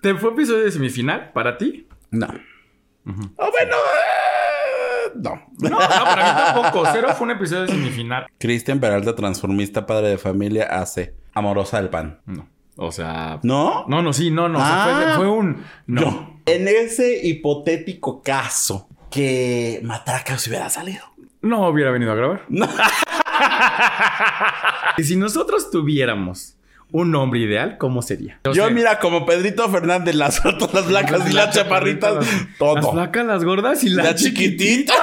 ¿Te fue episodio de semifinal para ti? No. Oh, bueno, eh, no. No, no, para mí tampoco. Cero fue un episodio de semifinal. Cristian Peralta, transformista, padre de familia, hace Amorosa del Pan. No. O sea. ¿No? No, no, sí, no, no. Fue, Ah. fue un. No. No. En ese hipotético caso que Matraca se hubiera salido. No hubiera venido a grabar. No. Y si nosotros tuviéramos un nombre ideal, ¿cómo sería? Yo, mira, como Pedrito Fernández, las otras las blancas y las chaparritas, Las todo. flacas, las gordas y las La chiquitita.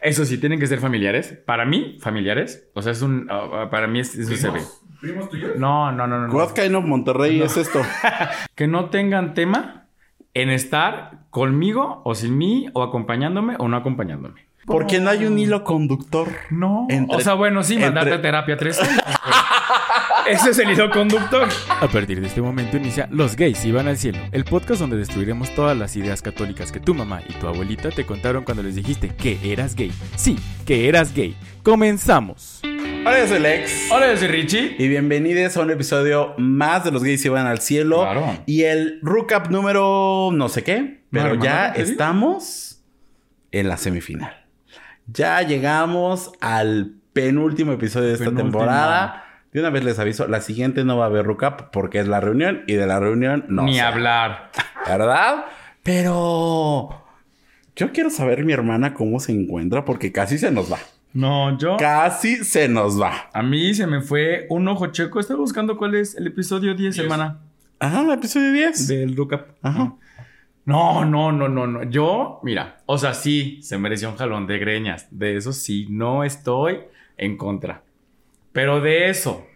Eso sí, tienen que ser familiares. Para mí, familiares. O sea, es un. ah, para mí, es- eso se ve. ¿Primos tuyos? No, no, no, no. no. What kind of Monterrey es esto? Que no tengan tema en estar conmigo o sin mí o acompañándome o no acompañándome. Porque no hay un hilo conductor. No. Entre- o sea, bueno, sí, mandarte entre- a terapia tres años. Ese es el hilo conductor. A partir de este momento inicia Los gays iban al cielo, el podcast donde destruiremos todas las ideas católicas que tu mamá y tu abuelita te contaron cuando les dijiste que eras gay. Sí, que eras gay. Comenzamos. Hola, yo soy Lex. Hola, yo soy Richie. Y bienvenidos a un episodio más de Los Gays Iban al Cielo. Claro. Y el recap número no sé qué. Pero ya estamos en la semifinal. Ya llegamos al penúltimo episodio de esta Penúltimo. temporada. De una vez les aviso, la siguiente no va a haber recap porque es la reunión y de la reunión no. Ni sé. hablar. ¿Verdad? Pero yo quiero saber mi hermana cómo se encuentra porque casi se nos va. No, yo. Casi se nos va. A mí se me fue un ojo checo. Estaba buscando cuál es el episodio 10 semana Ajá, episodio 10. del Recap. Ajá. No, no, no, no, no. Yo, mira, o sea, sí, se mereció un jalón de greñas. De eso sí, no estoy en contra. Pero de eso,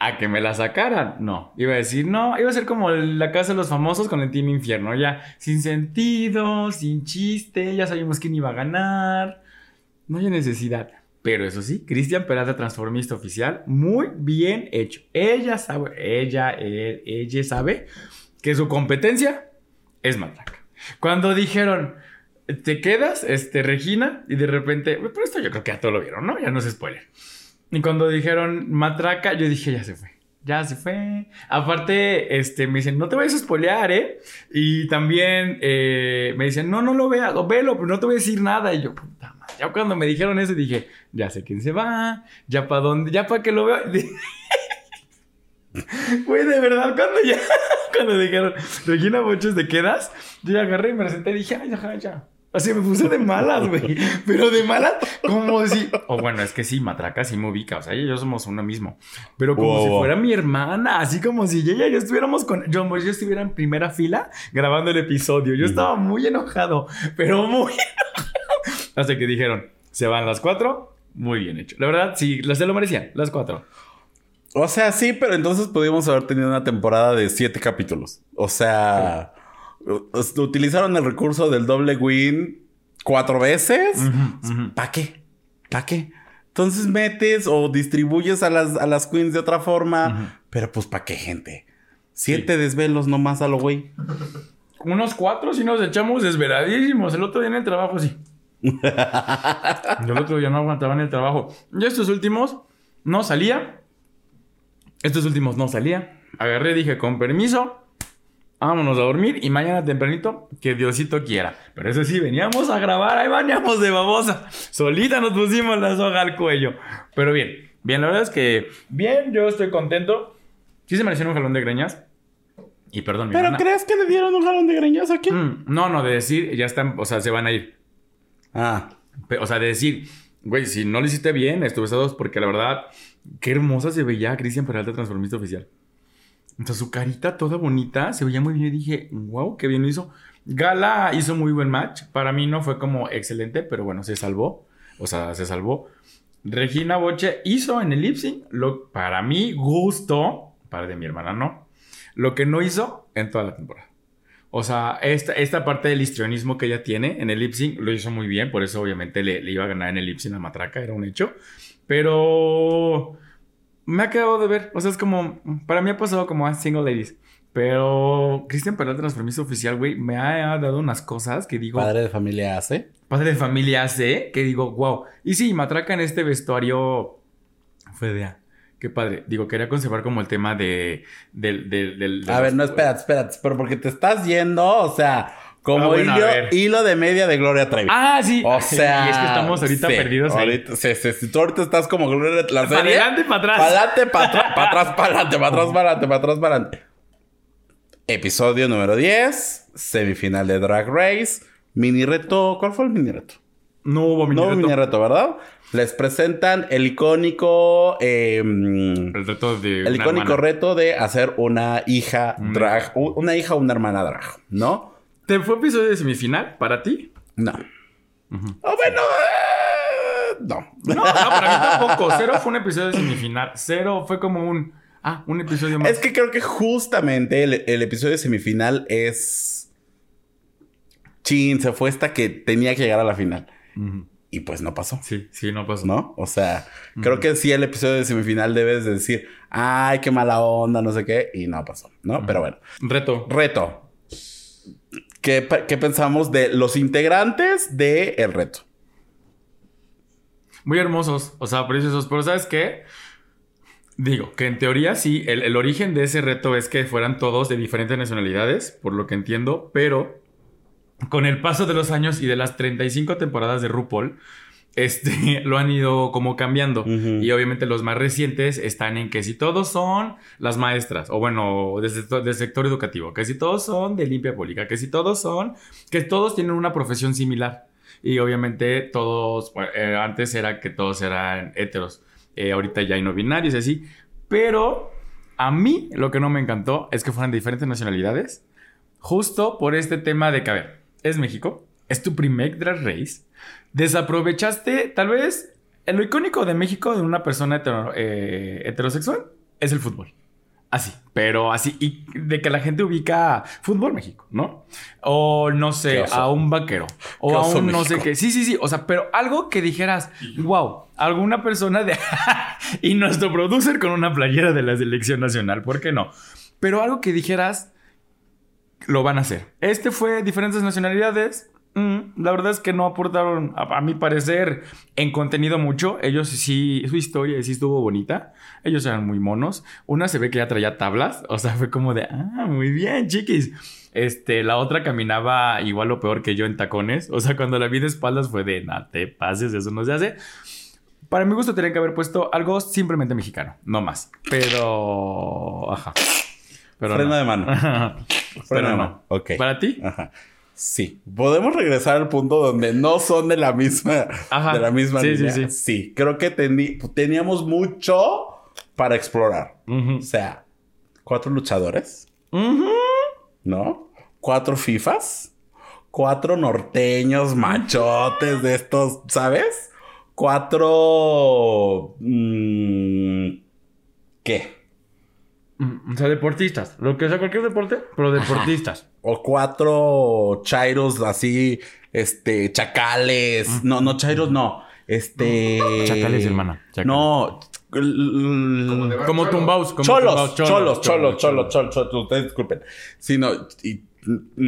a que me la sacaran, no. Iba a decir, no, iba a ser como la casa de los famosos con el Team Infierno, ya, sin sentido, sin chiste, ya sabíamos quién iba a ganar. No hay necesidad. Pero eso sí, Cristian Peralta, transformista oficial, muy bien hecho. Ella sabe, ella, ella sabe que su competencia es Matraca. Cuando dijeron, te quedas, este, Regina, y de repente, pero esto yo creo que ya todo lo vieron, ¿no? Ya no es spoiler. Y cuando dijeron Matraca, yo dije, ya se fue. Ya se fue. Aparte, este, me dicen, no te vayas a spoilear, ¿eh? Y también eh, me dicen, no, no lo veas, velo, pero no te voy a decir nada. Y yo, puta madre. Ya cuando me dijeron eso, dije, ya sé quién se va, ya para dónde, ya para que lo vea. Güey, de verdad, cuando ya, cuando dijeron, Regina Boches, ¿te quedas? Yo ya agarré y me senté y dije, ay, ya, ya. Así me puse de malas, güey. Pero de malas, como si. O bueno, es que sí, Matraca sí me ubica. O sea, ella y yo somos uno mismo. Pero como Wow, si fuera mi hermana. Así como si ella y yo estuviéramos con. Yo, pues, yo estuviera en primera fila grabando el episodio. Yo estaba muy enojado. Pero muy enojado. Hasta que dijeron, se van las cuatro. Muy bien hecho. La verdad, sí, las se lo merecían, las cuatro. O sea, sí, pero entonces pudimos haber tenido una temporada de siete capítulos. O sea, utilizaron el recurso del doble win cuatro veces. ¿Para qué? ¿Para qué? Entonces metes o distribuyes a las, a las queens de otra forma. Pero pues ¿para qué, gente? Siete desvelos nomás a lo güey. Unos cuatro sí nos echamos desveladísimos. El otro día en el trabajo sí. Yo el otro día no aguantaba en el trabajo. Y estos últimos no salía. Estos últimos no salía. Agarré, dije, con permiso. Vámonos a dormir y mañana tempranito, que Diosito quiera. Pero eso sí, veníamos a grabar, ahí bañamos de babosa. Solita nos pusimos la soga al cuello. Pero bien, bien, la verdad es que bien, yo estoy contento. Sí se merecieron un jalón de greñas. Y perdón, mi ¿Pero hermana. crees que le dieron un jalón de greñas aquí? Mm, no, no, de decir, ya están, o sea, se van a ir. Ah. O sea, de decir, güey, si no lo hiciste bien, estuve a dos, porque la verdad, qué hermosa se veía Cristian Peralta, transformista oficial. Sea, su carita toda bonita, se veía muy bien y dije, wow, qué bien lo hizo. Gala hizo muy buen match. Para mí no fue como excelente, pero bueno, se salvó. O sea, se salvó. Regina Boche hizo en el lip sync lo para mi gusto, para de mi hermana no, lo que no hizo en toda la temporada. O sea, esta, esta parte del histrionismo que ella tiene en el lip sync lo hizo muy bien, por eso obviamente le, le iba a ganar en el lip sync a Matraca, era un hecho. Pero me ha quedado de ver, o sea, es como, para mí ha pasado como a Single Ladies. Pero Cristian Peralta, transformista oficial, güey, me ha dado unas cosas que digo, Padre de familia hace. padre de familia hace, que digo, wow. Y sí, Matraca en este vestuario fue de, ah, Qué padre. Digo, quería conservar como el tema de... del, del, del- de A ver, no, espérate, espérate. Pero porque te estás yendo, o sea, como Ah, bueno, hilo, hilo de media de Gloria Trevi. Ah, sí. O sea... Y es que estamos ahorita sí, perdidos ahorita, sí, sí. Tú ahorita estás como Gloria la Para adelante, para atrás. Para adelante, para atrás, para atrás, para adelante, para atrás, para adelante, para atrás, para adelante. Episodio número 10, semifinal de Drag Race, mini reto. ¿Cuál fue el mini reto? No hubo mini No hubo reto. mini reto, ¿verdad? Les presentan el icónico. eh, mm, El reto de el icónico hermana. reto de hacer una hija drag. Una hija o una hermana drag, ¿no? ¿Te fue episodio de semifinal para ti? No. Oh, bueno, eh, no. No, no, para mí tampoco. Cero fue un episodio de semifinal. Cero fue como un... Ah, un episodio más. Es que creo que justamente el, el episodio de semifinal es. Chin, se fue esta que tenía que llegar a la final. Y pues no pasó. Sí, sí, no pasó. ¿No? O sea, creo que sí el episodio de semifinal debes de decir, ay, qué mala onda, no sé qué, y no pasó, ¿no? Pero bueno. Reto. Reto. ¿Qué, qué pensamos de los integrantes del el reto? Muy hermosos, o sea, preciosos. Pero ¿sabes qué? Digo, que en teoría sí, el, el origen de ese reto es que fueran todos de diferentes nacionalidades, por lo que entiendo, pero con el paso de los años y de las 35 temporadas de RuPaul, este, lo han ido como cambiando. Y obviamente los más recientes están en que si todos son las maestras, o bueno, sector, del sector educativo, que si todos son de limpia pública, que si todos son, que todos tienen una profesión similar. Y obviamente todos, eh, antes era que todos eran heteros, Eh, ahorita ya hay no binarios y así. Pero a mí lo que no me encantó es que fueran de diferentes nacionalidades, justo por este tema de que, a ver, es México, es tu primer drag race, desaprovechaste tal vez lo icónico de México de una persona hetero- eh, heterosexual es el fútbol. Así, pero así, y de que la gente ubica fútbol México, ¿no? O no sé, a un vaquero, o a un no sé qué. Sí, sí, sí, o sea, pero algo que dijeras, wow, alguna persona de... y nuestro producer con una playera de la selección nacional, ¿por qué no? Pero algo que dijeras, lo van a hacer. Este fue diferentes nacionalidades. Mm, la verdad es que no aportaron, a, a mi parecer, en contenido mucho. Ellos sí, su historia sí estuvo bonita. Ellos eran muy monos. Una se ve que ya traía tablas. O sea, fue como de, ah, muy bien, chiquis. Este, la otra caminaba igual o peor que yo en tacones. O sea, cuando la vi de espaldas fue de, no te pases, eso no se hace. Para mi gusto, tenían que haber puesto algo simplemente mexicano, no más. Pero. Ajá. Pero Freno no. de mano. Freno de no. mano. Ok. ¿Para ti? Ajá. Sí. Podemos regresar al punto donde no son de la misma, Ajá. de la misma Sí, sí, línea. sí. creo que teníamos mucho para explorar. O sea, cuatro luchadores. ¿no? Cuatro FIFAs, cuatro norteños machotes de estos, ¿sabes? Cuatro... mm, ¿Qué? Mm, O sea, deportistas. Lo que sea cualquier deporte, pero deportistas. O cuatro chairos así, este, chacales. No, no, chairos no. Este. Chacales, hermana. Chacales. No. Como tumbaos. Como Cholos, tumbaos, cholos, cholos, cholos, cholos, cholos, ustedes disculpen. Sí, no, y-.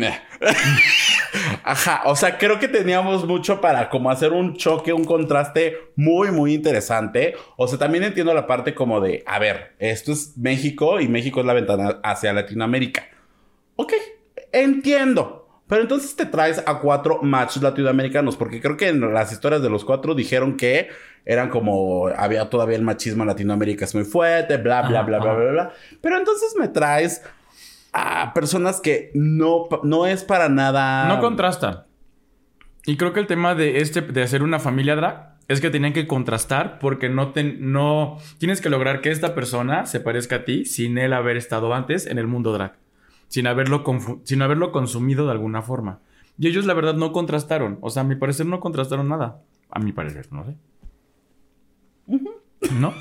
Ajá, o sea, creo que teníamos mucho para como hacer un choque, un contraste muy, muy interesante. O sea, también entiendo la parte como de, a ver, esto es México y México es la ventana hacia Latinoamérica. Ok, entiendo. Pero entonces te traes a cuatro machos latinoamericanos, porque creo que en las historias de los cuatro dijeron que eran como, había todavía el machismo en Latinoamérica es muy fuerte, bla, bla, Ajá, bla, bla, ajá. bla, bla. Pero entonces me traes a personas que no, no es para nada... No contrastan. Y creo que el tema de este, de hacer una familia drag, es que tenían que contrastar porque no, te, no tienes que lograr que esta persona se parezca a ti sin él haber estado antes en el mundo drag. Sin haberlo, sin haberlo consumido de alguna forma. Y ellos, la verdad, no contrastaron. O sea, a mi parecer, no contrastaron nada. A mi parecer, no sé. ¿No?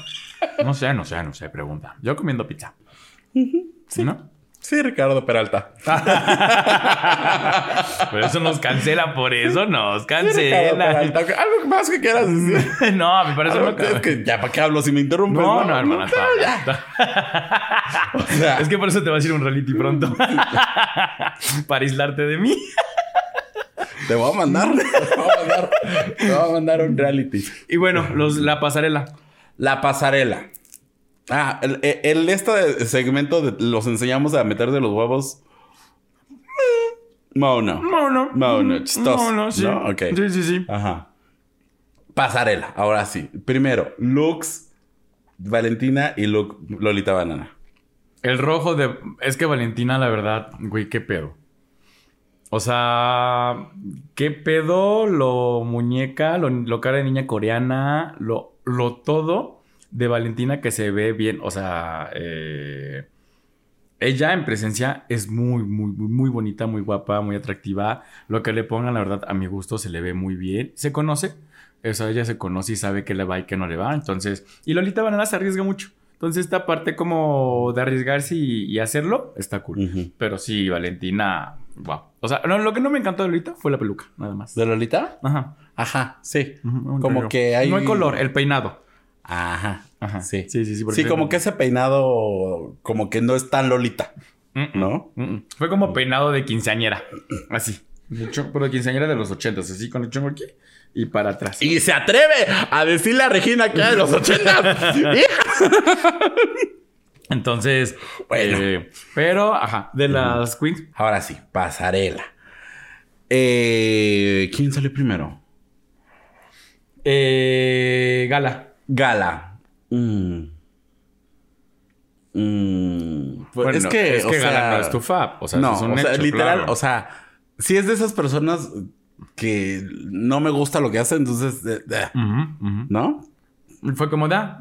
No sé, no sé, no sé, pregunta. Yo comiendo pizza. ¿No? Sí, Ricardo Peralta. Pero eso nos cancela, por eso nos cancela. Algo más que quieras decir. no, a mi parecer Algo no. que- es que ya para qué hablo si me interrumpes. No, no, hermana. pero está- ya. O sea, Es que por eso te vas a ir un reality pronto. Para aislarte de mí. Te voy a mandar. Te voy a mandar. Te voy a mandar un reality. Y bueno, los, la pasarela. La pasarela. Ah, el, el- este segmento de los enseñamos a meter de los huevos. Mono. Mono. Mono, chistoso, Mono, sí. ¿no? Ok. Sí, sí, sí. Ajá. Pasarela, ahora sí. Primero, looks Valentina y Lolita Banana. El rojo de... Es que Valentina, la verdad, güey, qué pedo. O sea, qué pedo lo muñeca, lo, lo cara de niña coreana, lo, lo todo de Valentina que se ve bien. O sea, eh, ella en presencia es muy, muy, muy, muy bonita, muy guapa, muy atractiva. Lo que le pongan, la verdad, a mi gusto se le ve muy bien. Se conoce. O sea, ella se conoce y sabe que le va y que no le va. Entonces, y Lolita Banana se arriesga mucho. Entonces, esta parte como de arriesgarse y, y hacerlo está cool. Pero sí, Valentina, wow. O sea, no, lo que no me encantó de Lolita fue la peluca, nada más. ¿De Lolita? Ajá. Ajá, sí. Como que hay- No hay color, el peinado. Ajá. Ajá. Sí. Sí, sí, sí. Sí, como que ese peinado, como que no es tan Lolita, Mm, mm, ¿no? mm, mm. Fue como peinado de quinceañera. Así. De hecho, pero de quinceañera de los ochentas, así con el chongo aquí y para atrás. Y se atreve a decirle a Regina que era de los 80. Entonces, Bueno. eh, pero, ajá, de las queens, Ahora sí, pasarela. Eh, ¿Quién salió primero? eh, Gala. Gala. Mm. Mm. Pues Bueno, es que, es o que Gala sea, no es tu fab. O sea, no, es un o sea, hecho, literal, claro. o sea, si es de esas personas que no me gusta lo que hace, entonces, eh, eh. ¿no? Fue como da.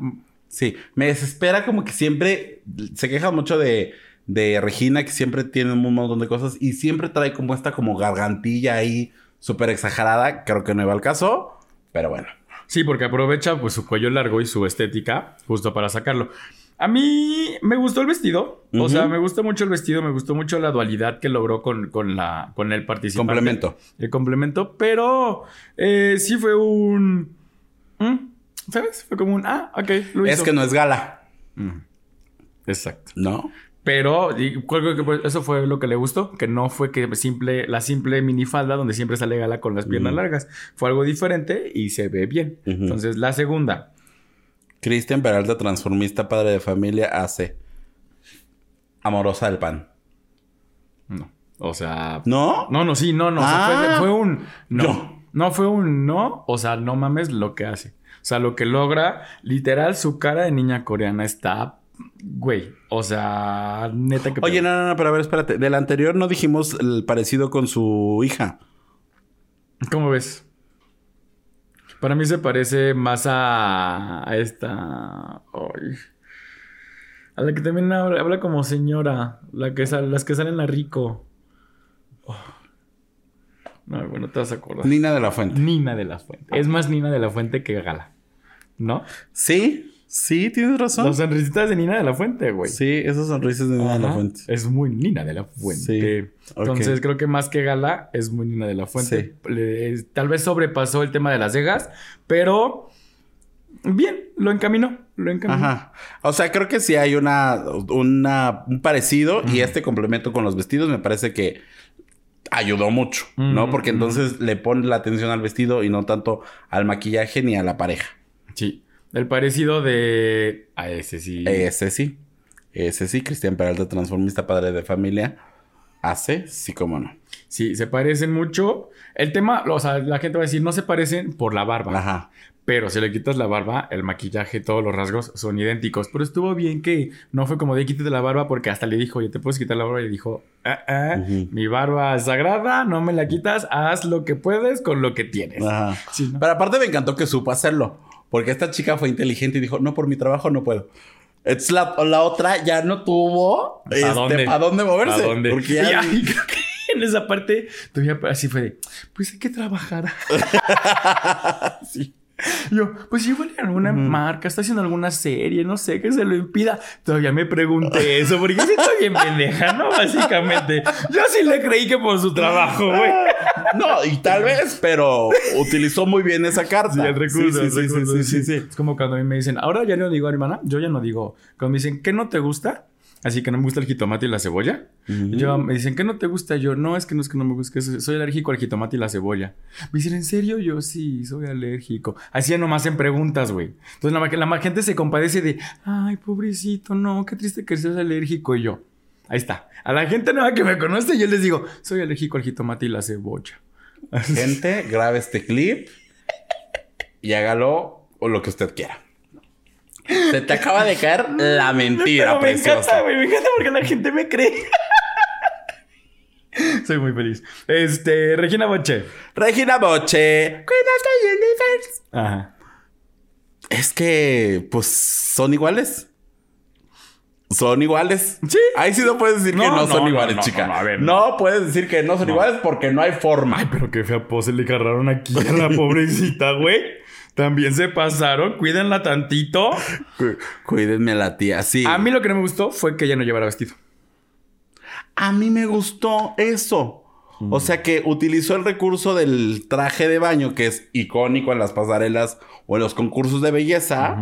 Sí, me desespera como que siempre se queja mucho de, de Regina, que siempre tiene un montón de cosas y siempre trae como esta como gargantilla ahí súper exagerada. Creo que no iba al caso, pero bueno. Sí, porque aprovecha pues su cuello largo y su estética justo para sacarlo. A mí me gustó el vestido. O sea, me gusta mucho el vestido. Me gustó mucho la dualidad que logró con, con, la, con el participante. Complemento. El complemento. Pero eh, sí fue un... ¿Mm? ¿Sabes? Fue como un... Ah, ok. Lo Es hizo. que no es gala, Exacto. ¿no? Pero y creo que pues, eso fue lo que le gustó, que no fue que simple, la simple minifalda donde siempre sale gala con las piernas largas. Fue algo diferente y se ve bien. Entonces, la segunda. Cristian Peralta, transformista, padre de familia, hace amorosa del pan. No. O sea. ¿No? No, no, sí, no, no. o sea, Ah. fue, fue un. No. No. No fue un no. O sea, no mames lo que hace. O sea, lo que logra, literal, su cara de niña coreana está. Güey. O sea, neta que. Oye, no, no, no, pero a ver, espérate. Del anterior no dijimos el parecido con su hija. ¿Cómo ves? Para mí se parece más a, a esta. ay, a la que también habla, habla como señora. La que sal- las que salen a rico. Oh. No, bueno, te vas a acordar. Nina de la Fuente. Nina de la Fuente. Es más Nina de la Fuente que Gala. ¿No? Sí, sí, tienes razón. Las sonrisitas de Nina de la Fuente, güey. Sí, esas sonrisas de Nina de la. Fuente. Es muy Nina de la Fuente. Sí. Entonces creo que más que Gala es muy Nina de la Fuente. Le- tal vez sobrepasó el tema de las cejas, pero bien, lo encaminó. Lo encaminó. Ajá. O sea, creo que sí hay una, una un parecido y este complemento con los vestidos me parece que ayudó mucho, ¿no? Porque entonces le pone la atención al vestido y no tanto al maquillaje ni a la pareja. Sí. El parecido de. A ese sí. Ese sí. Ese sí, Cristian Peralta, transformista, padre de familia, hace, sí, como no. Sí, se parecen mucho. El tema, o sea, la gente va a decir, no se parecen por la barba. Ajá. Pero si le quitas la barba, el maquillaje, todos los rasgos son idénticos. Pero estuvo bien que no fue como de quítate la barba porque hasta le dijo, oye, ¿te puedes quitar la barba? Y dijo, ah, ah, mi barba es sagrada, no me la quitas, haz lo que puedes con lo que tienes. Ajá. Sí, ¿no? Pero aparte me encantó que supo hacerlo. Porque esta chica fue inteligente y dijo, no, por mi trabajo no puedo. Es la, la otra ya no tuvo ¿A este, dónde? ¿a dónde moverse. ¿A dónde? Porque ya- Y en esa parte todavía así fue de, pues hay que trabajar. Sí. Yo, pues igual alguna marca, está haciendo alguna serie, no sé, que se lo impida. Todavía me pregunté eso, porque sí estoy bien pendeja, ¿no? Básicamente. Yo sí le creí que por su trabajo, güey. No, y tal vez, pero utilizó muy bien esa carta. Sí, el recurso, Sí, el sí, sí, recurso, sí, sí, sí. Es como cuando a mí me dicen, ahora ya no digo hermana, yo ya no digo. Cuando me dicen, ¿qué no te gusta? Así que no me gusta el jitomate y la cebolla. Y yo, me dicen, ¿qué no te gusta? Yo, no, es que no es que no me gusta, soy alérgico al jitomate y la cebolla. Me dicen, ¿en serio? Yo, sí, soy alérgico. Así nomás en preguntas, güey. Entonces la, la, la gente se compadece de, ay, pobrecito, no, qué triste que seas alérgico. Y yo, ahí está. A la gente nueva que me conoce, yo les digo, soy alérgico al jitomate y la cebolla. Gente, grabe este clip y hágalo o lo que usted quiera. Se te acaba de caer la mentira, Pero me preciosa. encanta, güey. Me encanta porque la gente me cree. Soy muy feliz. Este, Regina Boche. Regina Boche. The Universe. Ajá. Es que, pues, son iguales. Son iguales. Sí. Ahí sí no puedes decir que No, no, son iguales, no, no, chica. no, a ver, no. puedes decir que no son iguales porque no hay forma. Ay, pero qué fea pose le cargaron aquí a la pobrecita, güey. También se pasaron. Cuídenla tantito. Cu- Cuídenme a la tía. Sí. A mí lo que no me gustó fue que ella no llevara vestido. A mí me gustó eso. O sea que utilizó el recurso del traje de baño, que es icónico en las pasarelas o en los concursos de belleza,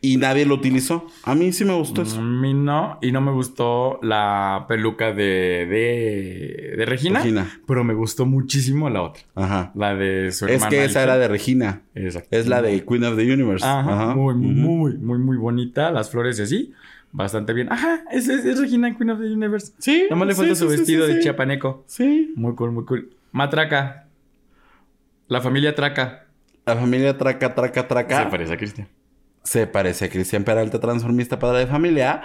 y nadie lo utilizó. A mí sí me gustó A eso. mí no. Y no me gustó la peluca de, de, de Regina, Regina. Pero me gustó muchísimo la otra. Ajá. La de su Es hermana. que esa era de Regina. Exacto. Es la de Queen of the Universe. Ajá, Ajá. Muy, muy, muy, muy, muy bonita. Las flores y así. Bastante bien. Ajá, es, es, es Regina Queen of the Universe. Sí. Nomás le falta sí, su sí, vestido sí, de chiapaneco. Sí. Muy cool, muy cool. Matraca. La familia Traca. La familia Traca, Traca, Traca. Se parece a Cristian. Se parece a Cristian Peralta, transformista padre de familia.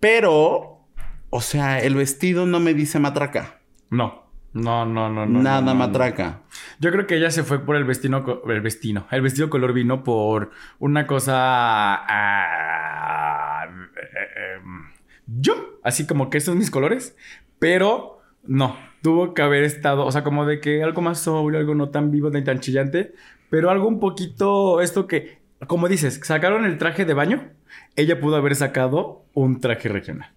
Pero, o sea, el vestido no me dice matraca. No. No, no, no, no. Nada no, no, matraca. Yo creo que ella se fue por el vestido, el vestido, el vestido color vino por una cosa. ah, eh, em, yo, así como que estos son mis colores, pero no, tuvo que haber estado, o sea, como de que algo más sobrio, algo no tan vivo ni tan chillante, pero algo un poquito, esto que, como dices, sacaron el traje de baño, ella pudo haber sacado un traje regional.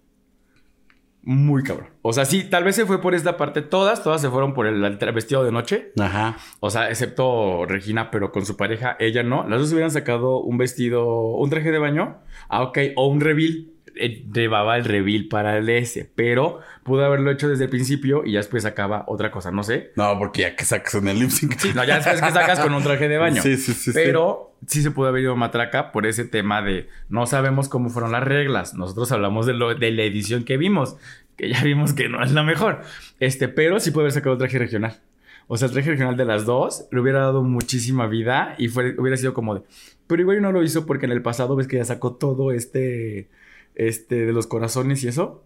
Muy cabrón. O sea, sí, tal vez se fue por esta parte. Todas, todas se fueron por el, vestido de noche. Ajá. O sea, excepto Regina, pero con su pareja, ella no. Las dos hubieran sacado un vestido, un traje de baño. Ah, ok. O un reveal. Eh, llevaba el reveal para el S. Pero pudo haberlo hecho desde el principio y ya después sacaba otra cosa. No sé. No, porque ya que sacas en el lip sync. Sí, no, ya después que sacas con un traje de baño. Sí, sí, sí, sí. Pero sí se pudo haber ido matraca por ese tema de no sabemos cómo fueron las reglas. Nosotros hablamos de, lo, de la edición que vimos, que ya vimos que no es la mejor. Este, pero sí puede haber sacado un traje regional. O sea, el traje regional de las dos le hubiera dado muchísima vida y fue, hubiera sido como de. Pero igual no lo hizo porque en el pasado ves que ya sacó todo este. Este de los corazones y eso.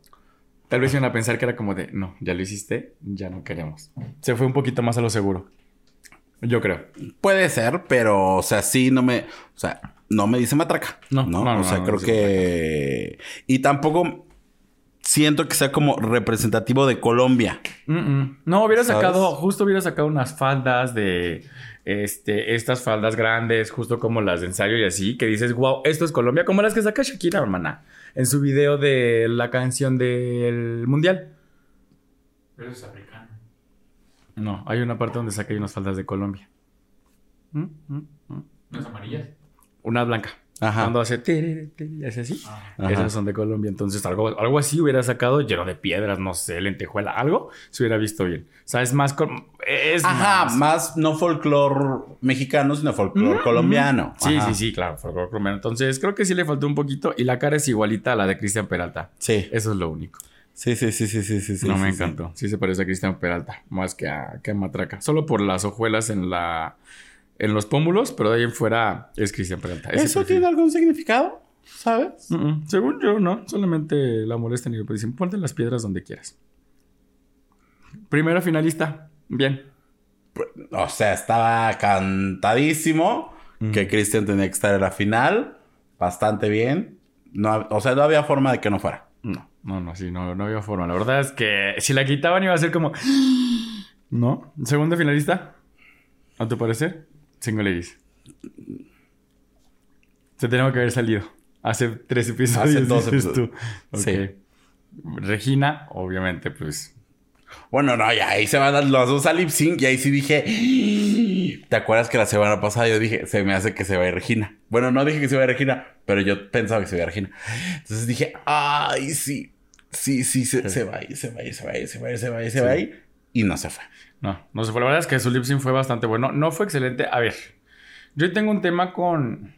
Tal vez iban a pensar que era como de, no, ya lo hiciste, ya no queremos. Se fue un poquito más a lo seguro. Yo creo. Puede ser, pero, o sea, sí, no me. O sea, no me dice matraca. No, no. no, o sea, no creo que. Y tampoco siento que sea como representativo de Colombia. No, hubiera ¿Sabes? sacado, justo hubiera sacado unas faldas de, este, estas faldas grandes, justo como las de ensayo y así, que dices, wow, esto es Colombia, como las que saca Shakira, hermana, en su video de la canción del Mundial. Pero es africano. No, hay una parte donde saca ahí unas faldas de Colombia. Mm, mm, mm. ¿No es amarillas? Una blanca. Ajá. Cuando hace, tiri, hace así. Ajá. Esas son de Colombia. Entonces, algo, algo así hubiera sacado lleno de piedras, no sé, lentejuela, algo, se hubiera visto bien. O sea, es más. Es Ajá, más. más no folclore mexicano, sino folclore Mm, colombiano. Sí, Ajá. sí, sí, claro, folclore colombiano. Entonces, creo que sí le faltó un poquito. Y la cara es igualita a la de Cristian Peralta. Sí. Eso es lo único. Sí, sí, sí, sí, sí, sí. no sí, me sí. encantó. Sí. se parece a Cristian Peralta, más que a, que a Matraca. Solo por las hojuelas en la en los pómulos, pero de ahí en fuera es Cristian Peralta. Ese ¿Eso perfil. tiene algún significado? ¿Sabes? Mm, mm. Según yo, no. Solamente la molestan y le dicen, ponte las piedras donde quieras. Primera finalista. Bien. O sea, estaba cantadísimo que Christian tenía que estar en la final. Bastante bien. No, o sea, no había forma de que no fuera. No, no, no, sí, no, no había forma. La verdad es que si la quitaban iba a ser como... ¿No? Segunda finalista. ¿A tu parecer? Single Ladies. Se tenía que haber salido. Hace tres episodios. Hace dos episodios. tú. Sí. Regina, obviamente, pues... Bueno, no, ya ahí se van a- los dos a lip sync y ahí sí dije. ¿Te acuerdas que la semana pasada yo dije, se me hace que se va a ir Regina? Bueno, no dije que se veía Regina, pero yo pensaba que se veía Regina. Entonces dije, ay, sí, sí, sí, se, se va ahí, se va ahí, se va ahí, se va ahí, se va ahí, se va ahí. Y no se fue. No, no se fue. La verdad es que su lip sync fue bastante bueno. No fue excelente. A ver, yo tengo un tema con.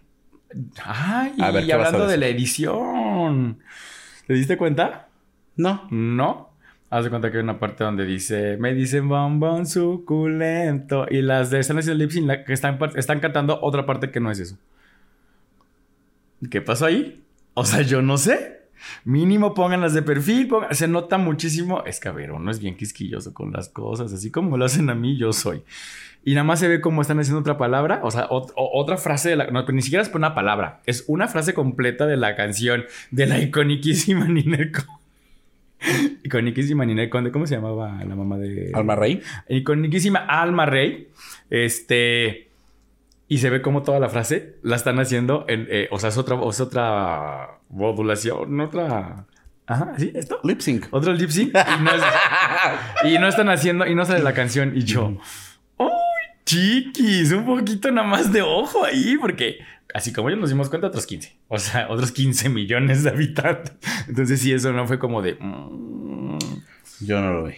Ay, A ver, y ¿qué vas a hablando de la edición. ¿Te diste cuenta? No. No. Haz de cuenta que hay una parte donde dice, me dicen bombón suculento. Y las de están haciendo lip sync, que están cantando otra parte que no es eso. ¿Qué pasó ahí? O sea, yo no sé. Mínimo pónganlas de perfil. Se nota muchísimo. Es que a ver, uno es bien quisquilloso con las cosas. Así como lo hacen a mí, yo soy. Y nada más se ve como están haciendo otra palabra. O sea, ot- otra frase de la. No, ni siquiera es una palabra. Es una frase completa de la canción de la iconiquísima Ninel. Iconiquísima Ninel Conde. ¿Cómo se llamaba la mamá de. Alma Rey. Iconiquísima Alma Rey. Este. Y se ve como toda la frase la están haciendo en. eh, o sea, es otra, es otra modulación, otra. Ajá, ¿sí? ¿Esto? Lip sync. Otro lip sync. Y no, es- y no están haciendo. Y no sale la canción. Y yo. ¡Uy, chiquis! Un poquito nada más de ojo ahí. Porque así como ellos nos dimos cuenta, otros 15. O sea, otros 15 millones de habitantes. Entonces, sí, eso no fue como de. mm. Yo no lo vi.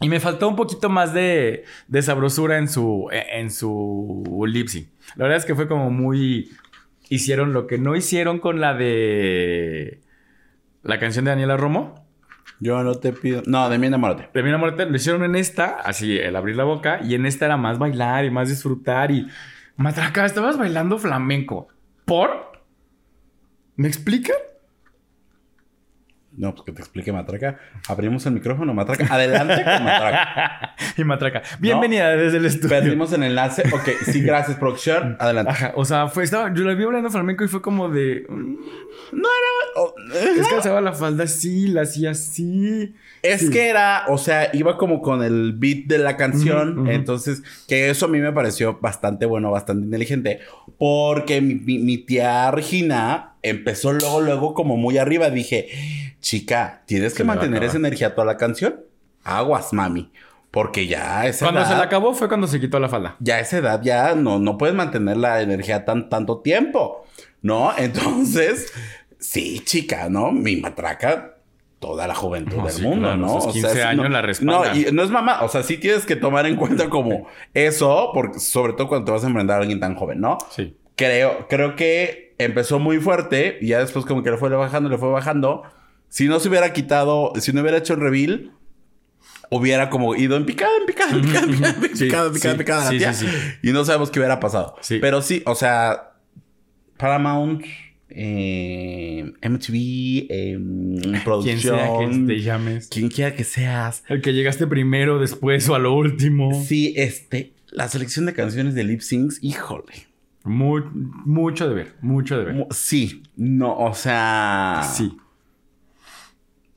Y me faltó un poquito más de, de sabrosura en su, en su lip sync. La verdad es que fue como muy... Hicieron lo que no hicieron con la de... La canción de Daniela Romo. Yo no te pido. No, de mí enamórate. De mi muerte lo hicieron en esta, así, el abrir la boca. Y en esta era más bailar y más disfrutar. Y... Matraca, estabas bailando flamenco. ¿Por? ¿Me explican? No, pues que te explique Matraca. Abrimos el micrófono, Matraca. Adelante con Matraca. y Matraca, bienvenida desde el estudio. Perdimos en enlace. Ok, sí, gracias, producción. Adelante. Ajá, o sea, fue, estaba, yo la vi bailando flamenco y fue como de... mm, No era. oh, Es que alzaba la falda así, la hacía así. Es Sí. que era, o sea, iba como con el beat de la canción. Entonces, que eso a mí me pareció bastante bueno, bastante inteligente. Porque mi, mi- mi tía Regina empezó luego, luego como muy arriba. Dije, chica, tienes que mantener esa energía toda la canción. Aguas, mami. Porque ya a esa Cuando edad, se la acabó fue cuando se quitó la falda. ya a esa edad ya no, no puedes mantener la energía tan, tanto tiempo. ¿No? Entonces, sí, chica, ¿no? Mi matraca. Toda la juventud No, del sí, mundo, claro, ¿no? 15 sí, años no, la respaldan. No, y no es mamá. O sea, sí tienes que tomar en cuenta como eso, porque sobre todo cuando te vas a enfrentar a alguien tan joven, ¿no? Sí. Creo, creo que empezó muy fuerte y ya después como que le fue bajando, le fue bajando. Si no se hubiera quitado, si no hubiera hecho el reveal, hubiera como ido en picada, en picada, en picada, en picada, en picada, en picada, en sí, picada la sí, tía. sí, sí. Y no sabemos qué hubiera pasado. Pero sí, o sea, Paramount, eh, MTV, eh, Quien producción, sea que te llames. quien quiera que seas. El que llegaste primero, después o a lo último. Sí, este, la selección de canciones de lip syncs, híjole. Mu- mucho de ver, mucho de ver. Sí, no, o sea. Sí.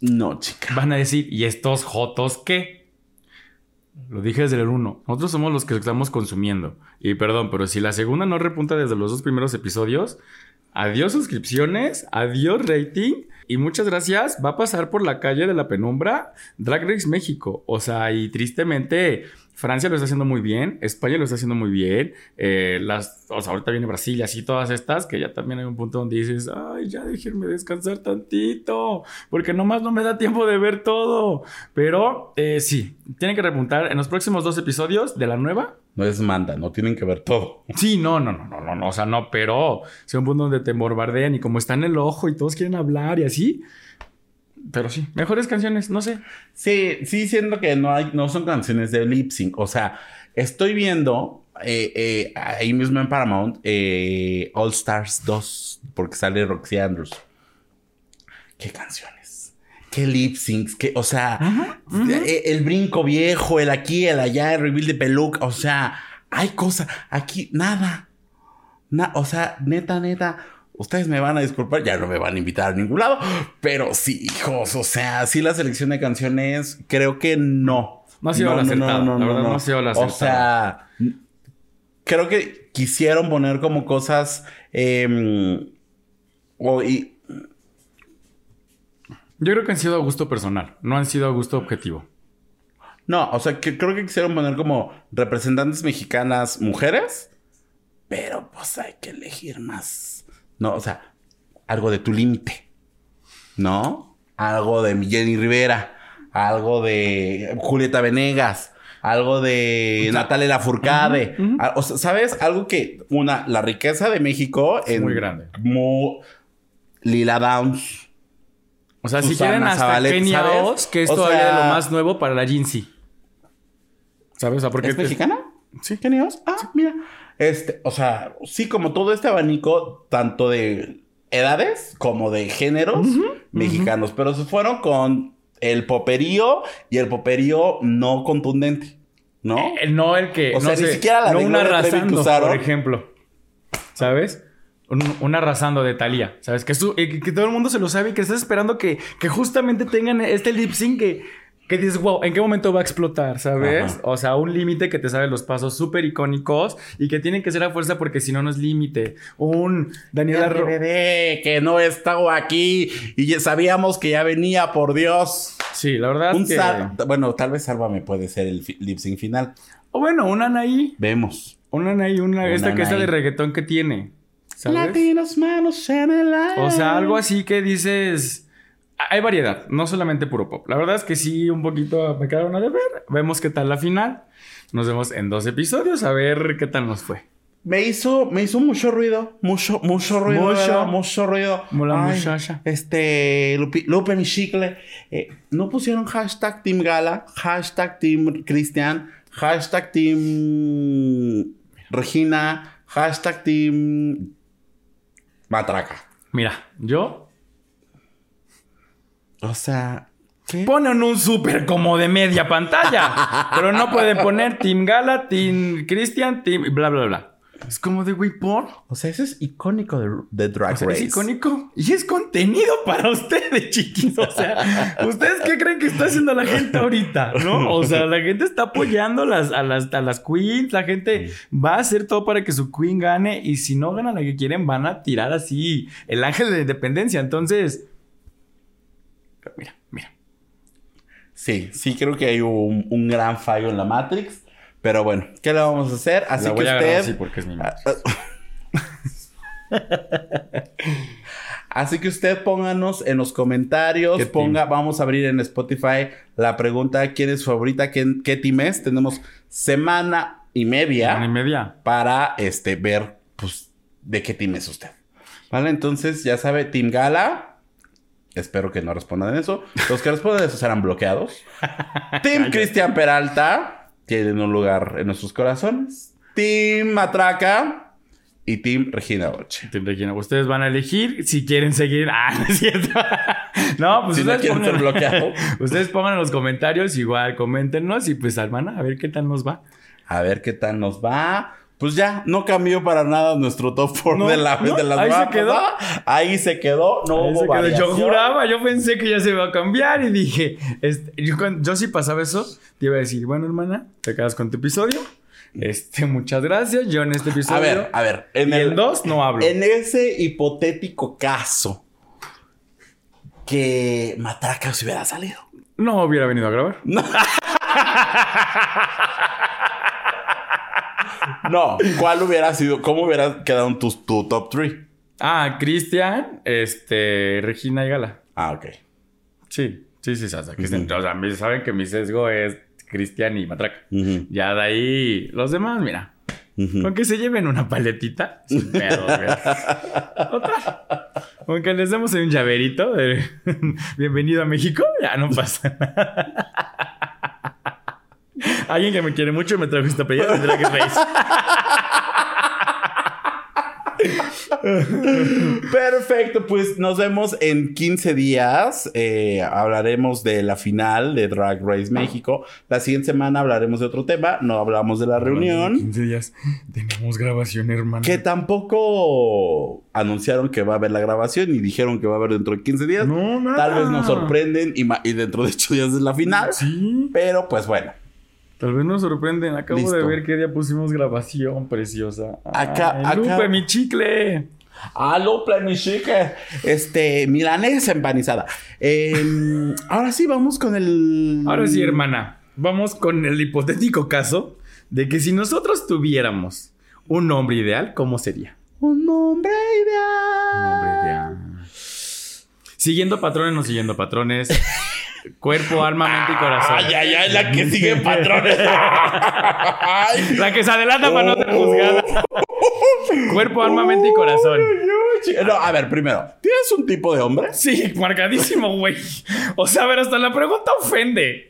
No, chica. Van a decir, ¿y estos jotos qué? Lo dije desde el 1. Nosotros somos los que estamos consumiendo. Y perdón, pero si la segunda no repunta desde los dos primeros episodios, adiós suscripciones, adiós rating. Y muchas gracias. Va a pasar por la calle de la penumbra Drag Race México. O sea, y tristemente, Francia lo está haciendo muy bien, España lo está haciendo muy bien. eh, las, o sea, ahorita viene Brasil y así todas estas, que ya también hay un punto donde dices, ay, ya déjenme descansar tantito, porque nomás no me da tiempo de ver todo. Pero eh, sí, tienen que repuntar en los próximos dos episodios de la nueva. No es manda, no tienen que ver todo. Sí, no, no, no, no, no, no, o sea, no, pero es un punto donde te bombardean y como está en el ojo y todos quieren hablar y así. Pero sí, mejores canciones, no sé. Sí, sí, siendo que no hay, no son canciones de lip sync. O sea, estoy viendo eh, eh, ahí mismo en Paramount eh, All Stars 2, porque sale Roxy Andrews. ¿Qué canciones? ¿Qué lip syncs? ¿Qué, o sea, eh, el brinco viejo, el aquí, el allá, el reveal de peluca. O sea, hay cosas. Aquí, nada. Na- o sea, neta, neta. Ustedes me van a disculpar, ya no me van a invitar a ningún lado, pero sí, hijos, o sea, sí la selección de canciones, creo que no. No ha sido la acertada, la verdad, no ha sido la O acertada. sea, creo que quisieron poner como cosas em, o, y, Yo creo que han sido a gusto personal, no han sido a gusto objetivo. no, o sea, que creo que quisieron poner como representantes mexicanas mujeres, pero pues hay que elegir más. No, o sea, algo de tu límite. ¿No? Algo de Jenny Rivera, algo de Julieta Venegas, algo de Natalia Lafourcade. Ah, O sea, ¿sabes? Algo que, una, la riqueza de México Es muy grande. Lila Downs. O sea, si quieren hasta Zabaleta, Kenia ¿sabes? Oz, que es O todavía sea- lo más nuevo para la Jinsi. ¿Sabes? O sea, porque ¿Es te- mexicana? Sí. ¿Kenny Oz? Ah, mira. Este, o sea, sí, como todo este abanico, tanto de edades como de géneros mexicanos, pero se fueron con el poperío y el poperío no contundente, ¿no? Eh, no el que. O sea, ni siquiera la no de un Gloria Trevi que arrasando, usaron. por ejemplo. ¿Sabes? Un, un arrasando de Thalía. ¿Sabes? Que, su- eh, que, que todo el mundo se lo sabe y que estás esperando que, que justamente tengan este lip sync que, que dices, wow, ¿en qué momento va a explotar? ¿Sabes? Ajá. O sea, un límite que te sabe los pasos súper icónicos y que tienen que ser a fuerza porque si no, no es límite. Un Daniela El Ro- DVD que no estaba aquí y ya sabíamos que ya venía, por Dios. Sí, la verdad Un que... sal- bueno, tal vez Sálvame puede ser el lip sync final. O bueno, una Anaí. Vemos. Una Anaí, una, Una esta que es la de reggaetón que tiene. ¿Sabes? Latinos manos en el aire. O sea, algo así que dices. Hay variedad, no solamente puro pop. La verdad es que sí, un poquito me quedaron a deber. Vemos qué tal la final. Nos vemos en dos episodios a ver qué tal nos fue. Me hizo, me hizo mucho ruido, mucho, mucho ruido, Mucho. ¿verdad? mucho ruido. Como la Ay, muchacha. Este, Lupi- Lupe mi chicle. Eh, no pusieron hashtag Team Gala, hashtag Team Cristian, hashtag Team Regina, hashtag Team Matraca. Mira, yo. O sea, ¿qué? Ponen un súper como de media pantalla. pero no pueden poner Team Gala, Team Christian, Team. bla, bla, bla. Es como de güey, por. O sea, eso es icónico de, de Drag O sea, Race. es icónico y es contenido para ustedes, chiquis. O sea, ¿ustedes qué creen que está haciendo la gente ahorita? ¿No? O sea, la gente está apoyando las, a, las, a las queens. La gente va a hacer todo para que su queen gane. Y si no gana la que quieren, van a tirar así el ángel de la independencia. Entonces, mira, mira. Sí, sí creo que hay un, un gran fallo en la Matrix. Pero bueno, ¿qué le vamos a hacer? Así La que voy a agarrar usted... así porque es mi Ah, ah. Así que usted pónganos en los comentarios, ¿Qué ponga, vamos a abrir en Spotify la pregunta ¿quién es su favorita? ¿Qué, qué team es? Tenemos semana y media Una y media. para este ver pues de qué team es usted. ¿Vale? Entonces, ya sabe, Team Gala. Espero que no respondan eso. Los que respondan eso serán bloqueados. Team Cristian Peralta. Tienen un lugar en nuestros corazones. Team Matraca. Y Team Regina Oche. Team Regina, Ustedes van a elegir si quieren seguir. Ah, no es cierto. no, pues Si no ustedes quieren ser bloqueados. ustedes pongan en los comentarios, igual coméntenos y pues hermana, a ver qué tal nos va. A ver qué tal nos va. Pues ya, no cambió para nada nuestro top 4 No, de la no, de las ahí se quedó. Ahí se quedó. No Ahí hubo quedó. Yo juraba, yo pensé que ya se iba a cambiar y dije, este, yo, yo si pasaba eso, te iba a decir, bueno hermana, te quedas con tu episodio. Este, muchas gracias. Yo en este episodio. A ver, a ver. En y el 2 no hablo. En ese hipotético caso que Matraca se hubiera salido. No hubiera venido a grabar. No, ¿cuál hubiera sido? ¿Cómo hubiera quedado en tu, tu top 3? Ah, Cristian, este, Regina y Gala. Ah, ok. Sí, sí, sí, o sea, Cristian- o sea, me- saben que mi sesgo es Cristian y Matraca. Ya de ahí, los demás, mira, ujú. con que se lleven una paletita, sin pedos, güey. Total. Con que les demos un llaverito de bienvenido a México, ya no pasa nada. Alguien que me quiere mucho me trajo esta playera de Drag Race. Perfecto, pues nos vemos en 15 días. Eh, hablaremos de la final de Drag Race México. La siguiente semana hablaremos de otro tema. No hablamos de la reunión. 15 días. Tenemos grabación, hermano. Que tampoco anunciaron que va a haber la grabación y dijeron que va a haber dentro de 15 días. No, nada. Tal vez nos sorprenden y, y dentro de 8 días es la final. Sí. Pero pues bueno. Tal vez nos sorprenden. Acabo Listo. de ver qué día pusimos grabación preciosa. Acá- Ay, acá- Lupe, mi chicle. Aló, planichique. Este, milanesa empanizada. Em, ahora sí, vamos con el. Ahora sí, hermana. Vamos con el hipotético caso de que si nosotros tuviéramos un nombre ideal, ¿cómo sería? Un hombre Un ideal. nombre ideal. Siguiendo patrones, no siguiendo patrones. Cuerpo, alma, mente y corazón. Ay, ay, ay, la que sigue patrones. Ay. La que se adelanta para no ser juzgada. Cuerpo, alma, mente y corazón. No, a ver, primero, ¿tienes un tipo de hombre? Sí, marcadísimo, güey. O sea, a ver, hasta la pregunta ofende.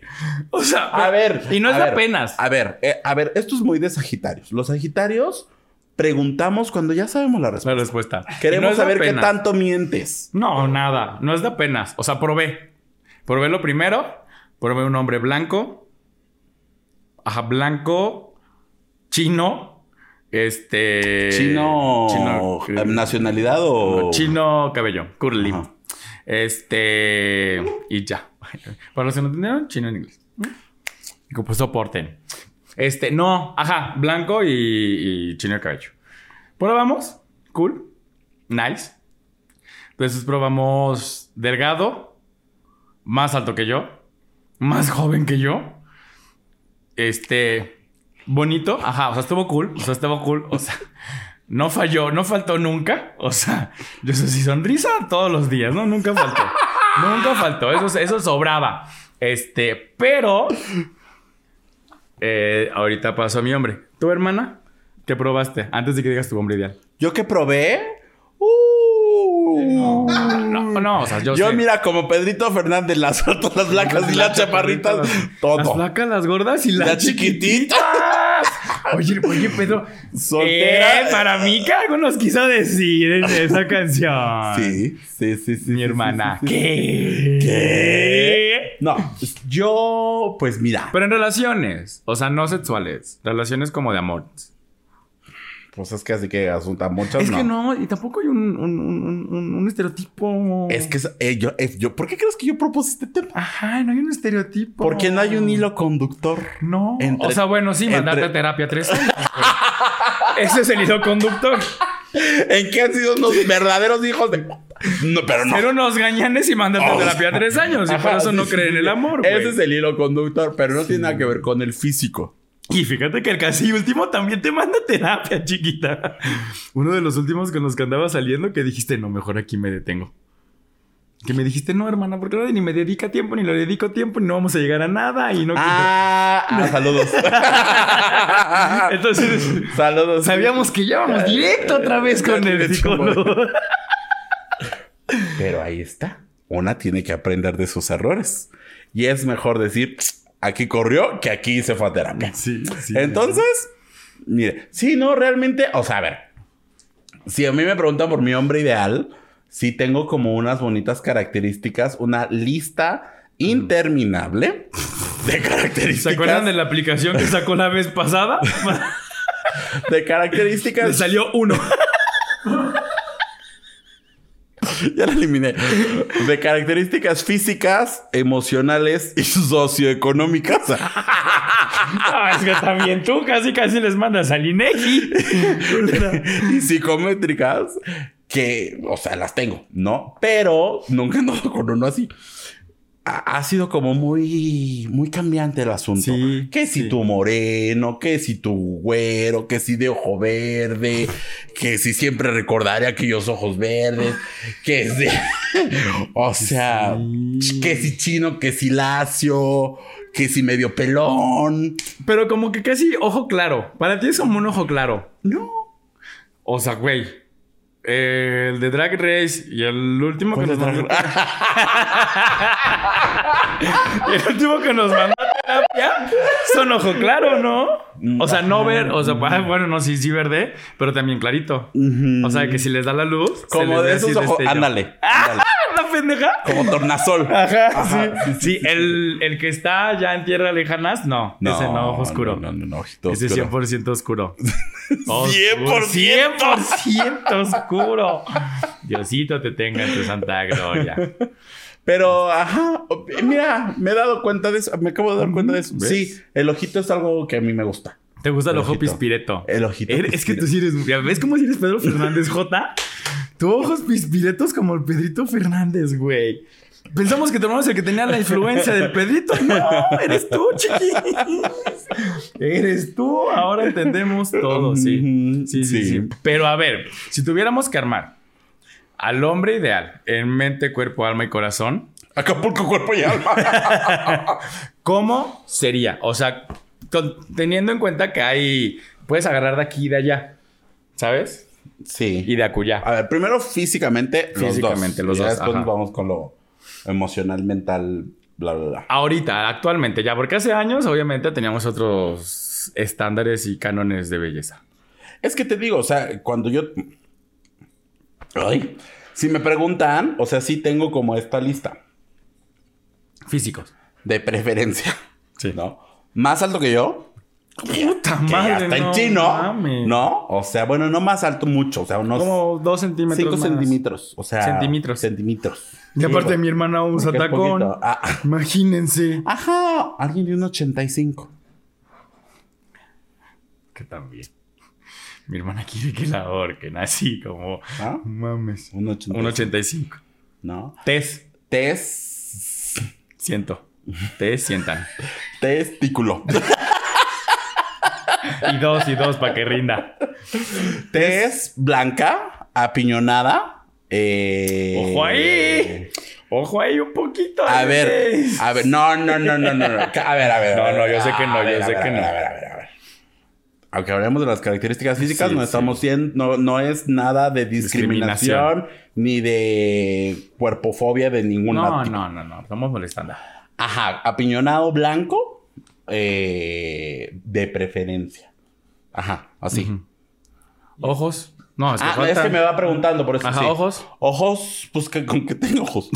O sea, A ver. Y no es ver, apenas. A ver, eh, a ver, esto es muy de Sagitarios. Los Sagitarios preguntamos cuando ya sabemos la La respuesta. respuesta. Y no Queremos saber qué tanto mientes. No, nada. No es de apenas. O sea, probé. Probé lo primero. Probé un hombre blanco. Ajá, blanco. Chino. Este. Chino, Chino. eh, nacionalidad o Chino cabello. Curly. Ajá. Este. Y ya. Para los que no entendieron, chino en inglés. Y pues soporten. Este, no, ajá, blanco y, y chino de cabello. Probamos. Cool. Nice. Entonces probamos delgado. Más alto que yo. Más joven que yo. Este. Bonito. Ajá, o sea, estuvo cool. O sea, estuvo cool. O sea, no falló, no faltó nunca. O sea, yo sé si sonrisa todos los días, ¿no? Nunca faltó. nunca faltó. Eso, eso sobraba. Este, pero. eh, ahorita pasó a mi hombre. ¿Tu hermana? ¿Qué probaste? Antes de que digas tu hombre ideal. yo que probé. Uh, No, no, o sea, yo, yo sé. mira como Pedrito Fernández, las altas, las blancas y las chaparritas, Las todo. flacas, las gordas y las La chiquitita. Oye, oye, Pedro. Soltera. Eh, para mí que algo nos quiso decir en esa canción. Sí, sí, sí, sí. Mi hermana. sí, sí, sí. ¿Qué? ¿Qué? No, yo, pues mira, Pero en relaciones, o sea, no sexuales, relaciones como de amor. Pues es que así que asuntan muchas, Es no. que no, y tampoco hay un, un, un- un- un estereotipo. Es que eh, yo, eh, yo, ¿por qué crees que yo propuse este tema? Ajá, no hay un estereotipo. Porque no hay un hilo conductor. No. Entre- o sea, bueno, sí, mandarte entre- a terapia tres años. Ese es el hilo conductor. ¿En qué han sido unos verdaderos hijos de.? No, pero no. Ser unos gañanes y mandarte a Oh. terapia tres años. Y por eso no sí, creen en el amor. Ese es el hilo conductor, pero no tiene nada que ver con el físico. Y fíjate que el casi último también te manda terapia, chiquita. Uno de los últimos con los que andaba saliendo que dijiste, no, mejor aquí me detengo. Que me dijiste, no, hermana, porque no, ni me dedica tiempo, ni le dedico tiempo, y no vamos a llegar a nada. Y no Ah, ah, saludos. Entonces, saludos. sabíamos que ya vamos directo otra vez con el psicólogo. Pero ahí está. Una tiene que aprender de sus errores. Y es mejor decir, aquí corrió que aquí se fue a terapia. Sí, sí. Entonces, mire, sí, no, realmente, o sea, a ver, si a mí me preguntan por mi hombre ideal, sí tengo como unas bonitas características, una lista interminable de características. ¿Se acuerdan de la aplicación que sacó la vez pasada? de Le características? salió uno. ya la eliminé. De características físicas, emocionales y socioeconómicas. Ah, es que también tú casi casi les mandas al INEGI. y psicométricas que, o sea, las tengo, ¿no? Pero nunca he andado con uno así. Ha, sido como muy, muy cambiante el asunto. Sí, que si sí. tu moreno, que si tu güero, que si de ojo verde, que si siempre recordaré aquellos ojos verdes, que si, o sea, Sí. que si chino, que si lacio, que si medio pelón. Pero como que casi ojo claro. Para ti es como un ojo claro. No. O sea, güey. Eh, el de Drag Race y el último que ¿Cuál nos mandó. El último que nos mandó a terapia son ojo claro, ¿no? O sea, no ver, o sea, ah, bueno, no, sí, sí verde, pero también clarito. O sea, que si les da la luz, Como de esos ojos. Ándale. ¡Ah! ¡La pendeja! Como tornasol. Ajá, sí. Sí, el, el que está ya en tierras lejanas, no. ese no, ojo oscuro. No, no, no, ojito ese oscuro. 100% oscuro. 100%. 100% oscuro. Diosito te tenga en tu santa gloria. Pero, ajá, mira, me he dado cuenta de eso. Me acabo de dar cuenta de eso. ¿Ves? Sí, el ojito es algo que a mí me gusta. ¿Te gusta el El ojo pispireto? El ojito Eres- Es que tú sí eres... ya ¿Ves cómo si eres Pedro Fernández J? Tu ojos pispiretos como el Pedrito Fernández, güey. Pensamos que tu hermano es el que tenía la influencia del Pedrito. No, eres tú, chiqui. Eres tú. Ahora entendemos todo, Sí, sí, sí. Pero a ver, si tuviéramos que armar al hombre ideal en mente, cuerpo, alma y corazón, Acapulco, cuerpo y alma. ¿cómo sería? O sea, teniendo en cuenta que hay. Puedes agarrar de aquí y de allá, ¿sabes? sí. Y de acullá. A ver, primero físicamente, Físicamente, los los dos. Y dos, después ajá. nos vamos con lo emocional, mental, bla, bla, bla. Ahorita, actualmente, ya, porque hace años, obviamente, teníamos otros estándares y cánones de belleza. Es que te digo, o sea, cuando yo. Ay. Si me preguntan, o sea, sí tengo como esta lista Físicos. de preferencia. Sí. ¿No? Más alto que yo. Puta Que madre, ya está en no chino. mames. ¿No? O sea, bueno, no más alto mucho. O sea, unos Como dos centímetros. 5 más. centímetros. O sea. Centímetros. Centímetros. Y aparte, mi hermana usa tacón. Ah, Imagínense. ajá. Alguien de un 85. Que también. Mi hermana quiere que la ahorquen así como. ¿Ah? Mames. Un 85. Un 85. ¿No? Test. Tes. Siento. Te sientan. Testículo. Y dos y dos para que rinda. Tez blanca, apiñonada. Eh... ¡Ojo ahí! Ojo ahí un poquito. A ver, a ver, no, no, no, no, no, no. A ver, a ver. No, no, yo sé que no, yo sé que no. A ver, a ver, a ver. Aunque hablemos de las características físicas, Sí, no sí. estamos siendo, no, no es nada de discriminación, ni de cuerpofobia de ningún No, tipo. no, no, no. Estamos molestando. Ajá, apiñonado blanco, eh, de preferencia. Ajá, así. Ojos. No, es que Ah, falta- es que me va preguntando por eso. Ajá, sí. ojos. Ojos, pues que con que tenga ojos.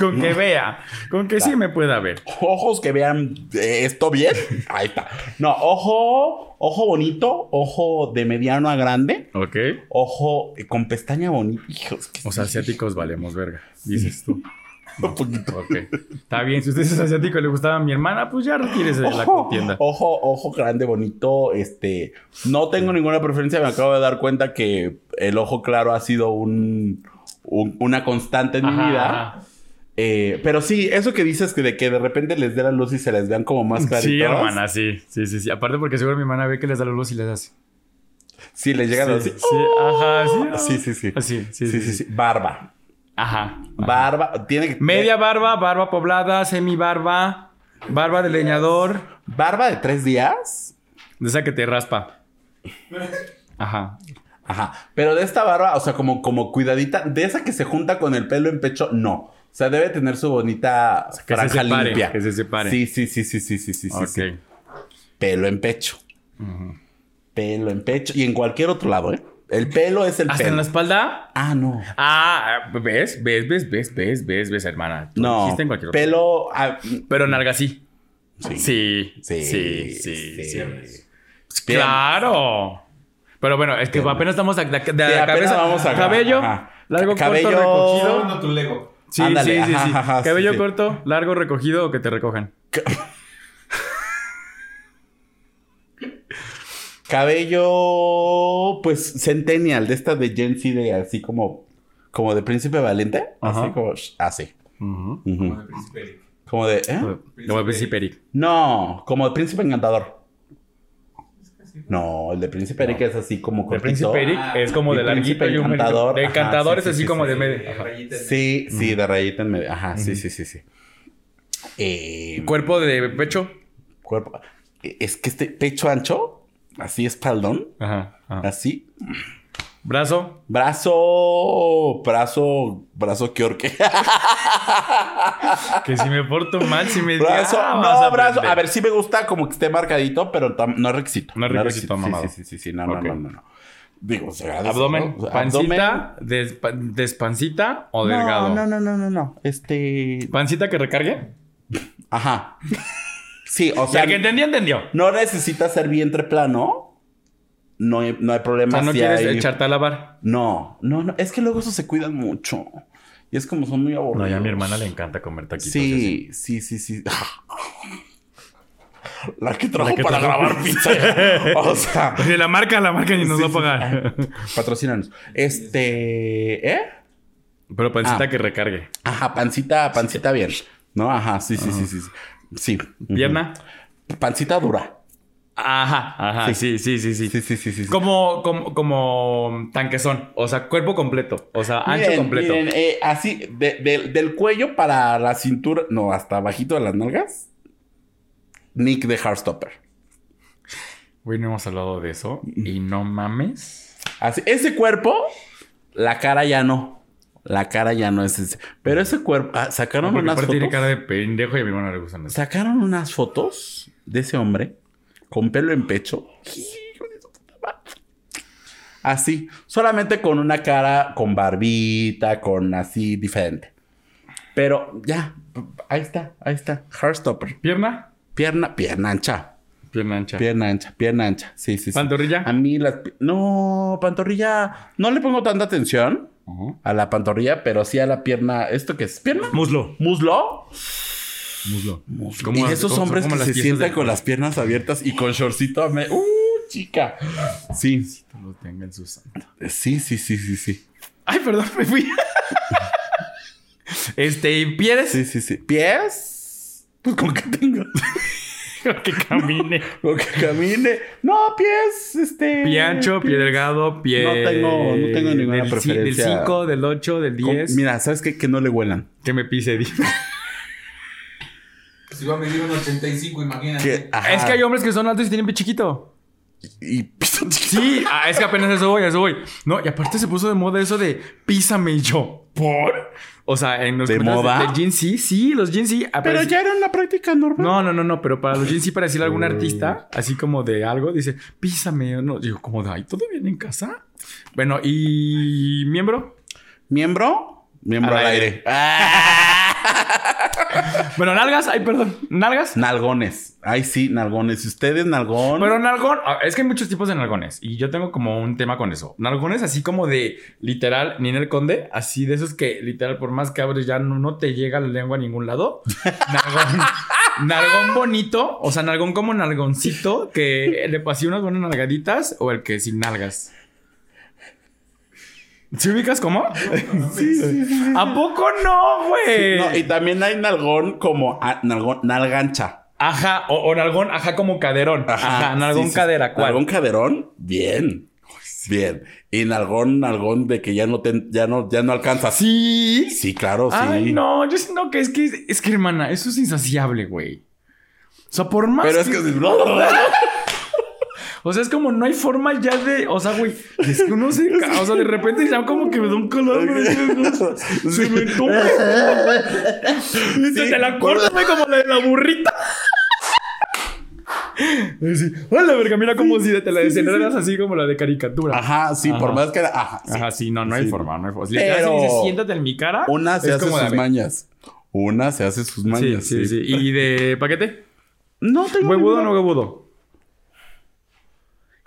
Con que vea. Con que sí me pueda ver. ojos que vean eh, esto bien. Ahí está. No, ojo, ojo bonito, ojo de mediano a grande, ¿Ok? ojo eh, con pestaña bonita. Hijos, O sea, asiáticos valemos verga. Dices tú. un poquito. Ok. Está bien. Si usted es asiático y le gustaba a mi hermana, pues ya retírese de la contienda. ojo, ojo grande, bonito. Este, no tengo ninguna preferencia. Me acabo de dar cuenta que el ojo claro ha sido un, un- una constante en mi Ajá, vida. ajá. Eh, pero sí, eso que dices que de que de repente les dé la luz y se les vean como más claritos. Sí, hermana, sí. Sí, sí, sí. Aparte porque seguro mi hermana ve que les da la luz y les hace. Sí, les llegan Sí, así. sí, ajá, sí. Ah, Sí, sí, sí. Así, sí, Sí, sí, sí. Barba. Ajá. Barba. Tiene que. Media barba, barba poblada, semi barba, barba de leñador, Barba de tres días. de esa que te raspa. Ajá. Ajá. Pero de esta barba, o sea, como, como cuidadita. De esa que se junta con el pelo en pecho, no. O sea, debe tener su bonita que se franja separe, limpia. que se separe. Sí, sí, sí, sí, sí, sí, sí, sí. Pelo en pecho. Pelo en pecho. Y en cualquier otro lado, ¿eh? El pelo es el ¿Hasta pelo. en la espalda? Ah, no. Ah, ¿ves? ¿Ves? ¿Ves? ¿Ves? ¿Ves? ¿Ves? ¿Ves, hermana? Tú No. en cualquier otro. Pelo. ah, Pero nalga sí. sí. Sí. Sí. Sí, sí, sí. Bien. Claro. Pero bueno, es que apenas estamos de, de- de Sí, la cabeza. vamos a- cabello, ajá. largo, Cabello- corto, recogido. Dando tu Lego. Sí, Ándale, sí, sí, ajá, sí. ajá, sí, Cabello sí. corto, largo, recogido o que te recojan. Cabello, pues, centennial, de esta de Gen Z, de así como, como de príncipe valiente. Ajá. Así como, así. Como de príncipe Eric. Como de, ¿eh? Como el príncipe Eric. No, como de príncipe encantador. No, el de príncipe Eric es así como El cortito. príncipe Eric Ah, es como de larguito y un encantador, De encantador sí, es sí, así sí, como de medio. Ajá. Sí, sí, de rayita en medio. Ajá, sí, sí, sí, sí. Eh, Cuerpo de pecho. cuerpo. Es que este pecho ancho, así espaldón, Ajá. ajá. así. Brazo. Brazo, brazo, brazo que orque. Que si me porto mal, si me brazo, Ah, no, brazo. aprender. A ver, sí me gusta como que esté marcadito, pero no es requisito. No es requisito, mamado. Sí, sí, sí, sí, no, no, Ok. no, no, no. Digo, Abdomen, ¿no? O sea, pancita, despa- despancita o abdomen- delgado. No, no, no, no, no. Este. Pancita que recargue. Ajá. Sí, o O sea, el que entendió, entendió. no necesita ser vientre plano. No hay, no hay O problema. sea, no si quieres hay- echarte a lavar. No, no, no. Es que luego eso se cuidan mucho. Y es como son muy aburridos. No, ya a mi hermana le encanta comer taquitos. Sí, sí, sí, sí. La que trajo La que para trajo grabar pizza. o sea, Oye, la marca, la marca ni nos Sí, va a sí. pagar. patrocínanos. Este, ¿eh? Pero pancita Ah. que recargue. Ajá, pancita, pancita bien. ¿No? Ajá, sí, sí, sí, sí. sí. Sí. Pierna. Pancita dura. Ajá, ajá. Sí, sí, sí, sí. Sí, sí, sí, sí. sí. Como, como, como tanquezón. O sea, cuerpo completo. O sea, ancho Miren, completo. miren, eh, así, de- de- del cuello para la cintura, no, hasta bajito de las nalgas. Nick de Heartstopper. Güey, no hemos hablado de eso. Y no mames. Así, ese cuerpo, la cara ya no. La cara ya no es ese. Pero ese cuerpo, ah, sacaron unas fotos. tiene cara de pendejo y a mi hermano le gustan eso. Sacaron unas fotos de ese hombre con pelo en pecho. Así, solamente con una cara con barbita, con así diferente. Pero ya, ahí está, ahí está. Heartstopper. Pierna. Pierna, pierna ancha. Pierna ancha. Pierna ancha, pierna ancha. Sí, sí, sí. Pantorrilla. A mí las... No, pantorrilla... No le pongo tanta atención Ajá. a la pantorrilla, pero sí a la pierna... ¿Esto qué es? ¿Pierna? Muslo. ¿Muslo? Muslo. y esos hombres que se sientan con las piernas abiertas y con shortcito... Me... ¡Uh, chica! Sí. Lo tengan sus santo. Sí, sí, sí, sí, sí. Ay, perdón, me fui. este, ¿pies? Sí, sí, sí. ¿Pies? Pues con que tenga. que camine. Con que camine. No, pies, este... Pie ancho, pie delgado, pie. No tengo- no tengo ninguna del ci- preferencia. Del 5, del 8, del Con- 10. Mira, ¿sabes qué? Que no le huelan. Que me pise. Si va a medir un 85, imagínate. Que. Es que hay hombres que son altos y tienen pie chiquito. Y chiquito. Sí, ah, es que apenas eso voy, a eso voy. No, y aparte se puso de moda eso de písame y yo. ¿Por? O sea, en los ¿De moda? De, de jeans sí, sí, los jeans sí. Pero ya era una práctica normal. No, no, no, no, pero para los jeans sí para decirle a algún artista, así como de algo, dice, písame, no. Digo, como de, ay, ¿todo bien en casa? Bueno, ¿y miembro? ¿Miembro? Miembro Al al, aire. aire. Bueno, nalgas, ay, perdón, nalgas. Nalgones. Ay, sí, nalgones. Ustedes nalgón. Pero nalgón, ah, es que hay muchos tipos de nalgones y yo tengo como un tema con eso. Nalgones así como de literal, Ninel Conde, así de esos que literal por más que abres ya no, no te llega la lengua a ningún lado. Nalgón, nalgón bonito, o sea, nalgón como nalgoncito que le pasé unas buenas nalgaditas o el que sin nalgas. ¿Sí ubicas cómo? Sí, sí, sí. ¿A poco no, güey? No, y también hay nalgón como ah, nalgón, nalgancha. Ajá, o, o nalgón, ajá, como caderón. Ajá, nalgón cadera, ¿cuál? Nalgón caderón, bien. Bien. Y nalgón, nalgón de que ya no te, ya no, ya no alcanzas. Sí. Sí, claro, sí. Ay, no, yo siento que es que, es que, hermana, eso es insaciable, güey. O sea, por más. Pero es que. O sea, es como no hay forma ya de. O sea, güey, es que uno se. O sea, de repente ya como que me da un calor. güey, Se me toma. Se te la corta, güey, como la de la burrita. Así, hola, verga, mira como si te la desenredas así como la de caricatura. Ajá, sí, por más que. Ajá, sí. Ajá, sí, no, no hay Sí. forma, no hay forma. Pero- dices, siéntate en mi cara. Una se hace sus mañas. Una se hace sus Sí, mañas. sí, sí. ¿Y de paquete? No tengo. ¿Huevudo o no huevudo?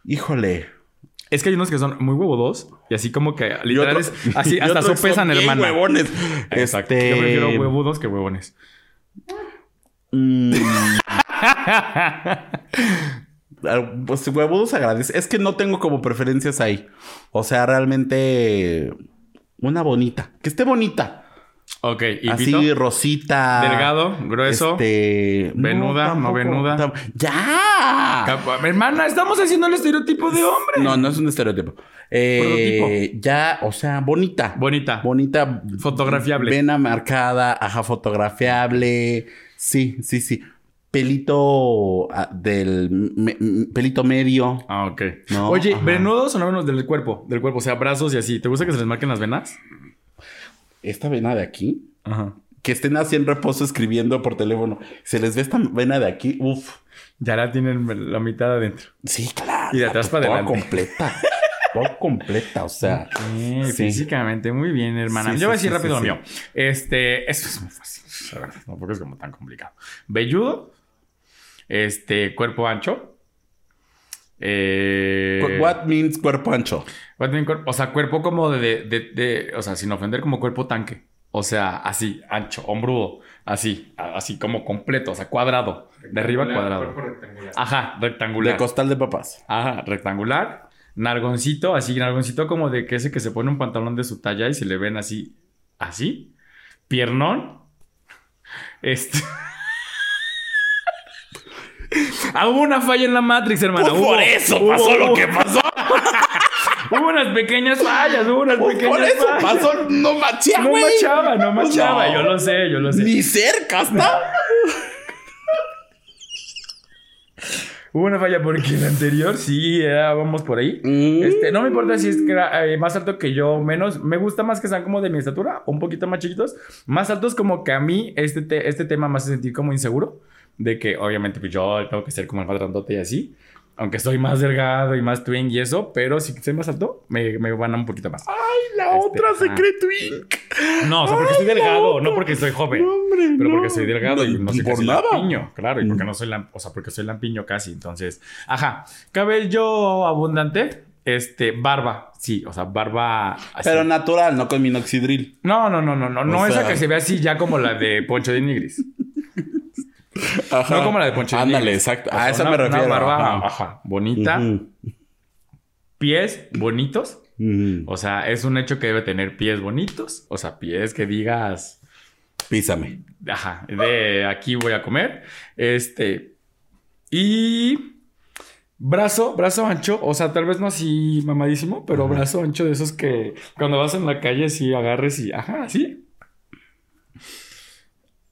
Híjole. Es que hay unos que son muy huevudos y así como que literal otro- es así hasta sopesan hermana. huevones. Exacto. Este- Yo prefiero huevudos que huevones. Mm. Ah, Pues huevudos agradece. Es que no tengo como preferencias ahí. O sea, realmente una bonita. Que esté bonita. Ok, y Así, pito. rosita. Delgado, grueso. Este. Venuda, no venuda. ¡Ya! Cap- Hermana, estamos haciendo el estereotipo de hombre. No, no es un estereotipo. Eh, ya, o sea, bonita. Bonita. Bonita. Fotografiable. Vena marcada, ajá, fotografiable. Sí, sí, sí. Pelito ah, del me- pelito medio. Ah, ok. No, Oye, ajá. venudos o no venudos del cuerpo, del cuerpo, o sea, brazos y así. ¿Te gusta que se les marquen las venas? Esta vena de aquí, Ajá. que estén así en reposo escribiendo por teléfono. Se les ve esta vena de aquí, uf. Ya la tienen la mitad adentro. Sí, claro. Y de atrás para adelante. completa. Completa, o sea. Sí. Físicamente, muy bien, hermana. Sí, Yo voy a decir sí, rápido lo mío. Este, esto es muy fácil, tampoco es como tan complicado. Velludo, este, cuerpo ancho. Eh, What means cuerpo ancho? what mean o sea, cuerpo como de, de, de- o sea, sin ofender, como cuerpo tanque. O sea, así, ancho, hombrudo, así, así como completo, o sea, cuadrado. De arriba cuadrado. Cuerpo rectangular. Ajá, De rectangular. costal de papas. Ajá, rectangular. Nargoncito, así, nargoncito como de que ese que se pone un pantalón de su talla y se le ven así así, piernón, este... Ah, hubo una falla en la Matrix, hermano. Pues Hubo- por eso hubo- pasó lo hubo- que pasó. Hubo unas pequeñas fallas, hubo unas Pues pequeñas por eso fallas. pasó. No machea, No machaba, no machaba. No. Yo lo sé, yo lo sé. Ni cerca está. Hubo una falla porque el anterior sí era, vamos por ahí. Mm. Este, no me importa si es que era, eh, más alto que yo o menos. Me gusta más que sean como de mi estatura, un poquito más chiquitos. Más altos como que a mí este, te- este tema me hace sentir como inseguro. De que obviamente pues yo tengo que ser como el más grandote y así. Aunque soy más delgado y más twin y eso. Pero si soy más alto, me, me van a un poquito más. Ay, la Este, otra se cree twink. No, o sea, porque Ay, soy delgado, no porque soy joven. No, hombre, Pero no. porque soy delgado y no soy por casi nada. lampiño, claro, y porque no soy lam- o sea, porque soy lampiño casi, entonces, ajá, cabello abundante, este, barba, sí, o sea, barba así. Pero natural, no con minoxidril. no, no, no, no, no, no O esa sea- que se ve así ya como la de Poncho de Nigris. Ajá. No como la de de Ándale, exacto. A esa una- me refiero. Una barba, ajá. ajá, bonita, pies bonitos, o sea, es un hecho que debe tener pies bonitos, o sea, pies que digas, Písame. Ajá, de aquí voy a comer. Este. Y. Brazo, brazo ancho. O sea, tal vez no así mamadísimo, pero brazo ancho de esos que cuando vas en la calle sí agarres y. Ajá, así.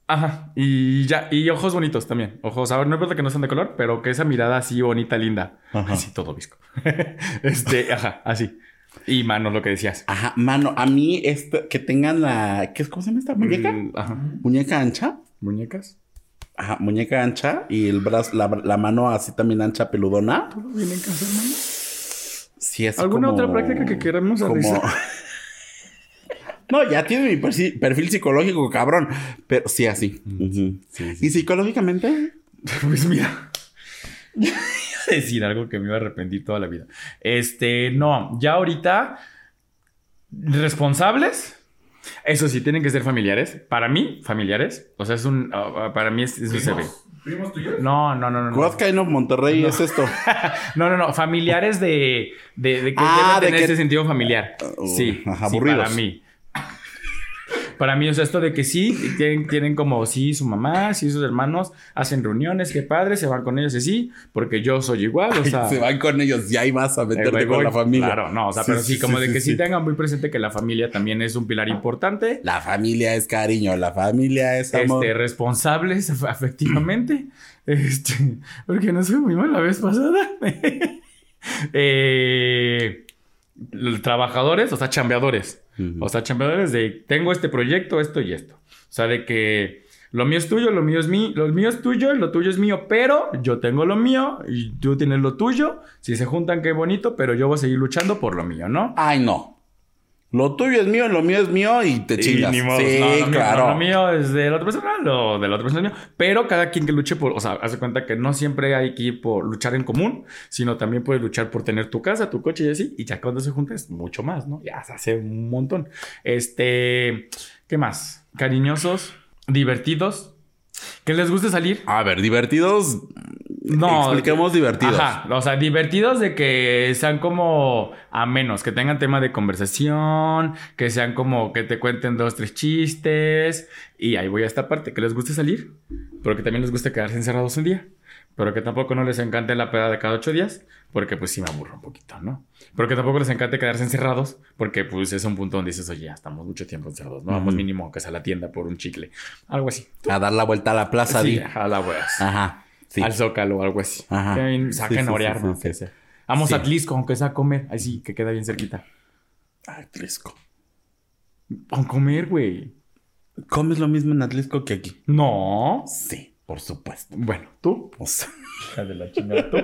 Ajá. Y ya. Y ojos bonitos también. Ojos, a ver, no importa que no sean de color, pero que esa mirada así bonita, linda. Ajá. Así todo visco. este, ajá, así. Y manos, lo que decías. Ajá, mano, a mí esta, que tengan la. ¿qué es, ¿Cómo se llama esta muñeca? Mm, Ajá. Muñeca ancha. Muñecas. Ajá, muñeca ancha y el brazo, la, la mano así también ancha, peludona. ¿Todo bien en casa, hermano? Sí, así ¿Alguna como- otra práctica que queramos como... No, ya tiene mi perfil, perfil psicológico, cabrón. Pero sí, así. Ujú. ¿Y psicológicamente? Pues mira. Iba a decir algo que me iba a arrepentir toda la vida. Este, no, ya ahorita. Responsables. Eso sí, tienen que ser familiares. Para mí, familiares. O sea, es un. ah, ah, para mí es, eso se ve. ¿Primos tuyos? No, no, no, no. No, What kind of Monterrey es esto? no, no. no, Familiares de. De, de que Ah, deben de tener que- ese sentido familiar. Uh, sí. ajá, sí, aburridos. para mí. Para mí, o sea, esto de que sí, tienen, tienen como sí, su mamá, sí, sus hermanos, hacen reuniones, qué padre, se van con ellos y sí, porque yo soy igual, o sea. Se van con ellos y ahí vas a Eh, meterte con voy- la familia. Claro, no, o sea, pero sí, como de que sí, tengan muy presente que la familia también es un pilar importante. La familia es cariño, la familia es amor. Este, responsables af- afectivamente. Este, porque no soy muy mal la vez pasada. eh, trabajadores, o sea, chambeadores. O sea, chambeadores de tengo este proyecto, esto y esto. O sea, de que lo mío es tuyo, lo mío es mío, lo mío es tuyo, lo tuyo es mío, pero yo tengo lo mío y tú tienes lo tuyo. Si se juntan, qué bonito, pero yo voy a seguir luchando por lo mío, ¿no? Ay, no. Lo tuyo es mío, lo mío es mío y te Y chingas. ni modo, sí, no, lo mío- claro. no, lo mío es de la otra persona, lo de la otra persona es mío. Pero cada quien que luche por, o sea, hace cuenta que no siempre hay que ir por luchar en común, sino también puedes luchar por tener tu casa, tu coche y así. Y ya cuando se junta es mucho más, ¿no? Ya se hace un montón. Este, ¿qué más? Cariñosos, divertidos, que les guste salir. A ver, divertidos. No. Expliquemos divertidos. Ajá, o sea, divertidos de que sean como amenos, que tengan tema de conversación, que sean como que te cuenten dos, tres chistes. Y ahí voy a esta parte, que les guste salir, pero que también les guste quedarse encerrados un día. Pero que tampoco no les encante la peda de cada ocho días, porque pues sí me aburro un poquito, ¿no? Pero que tampoco les encante quedarse encerrados, porque pues es un punto donde dices, oye, ya estamos mucho tiempo encerrados, ¿no? Vamos mínimo que sea a la tienda por un chicle. Algo así. A dar la vuelta a la plaza. Sí, a la weas Ajá. Sí. al Zócalo o algo así. Ajá. Que Saquen sí, a orear, sí, ¿no? Que sea. Vamos Sí. a Atlisco, aunque sea a comer. Ahí sí, que queda bien cerquita. Atlisco. A comer, güey. ¿Comes lo mismo en Atlisco que aquí? No. Sí, por supuesto. Bueno, tú. O sea, Hija de la chingada, tú.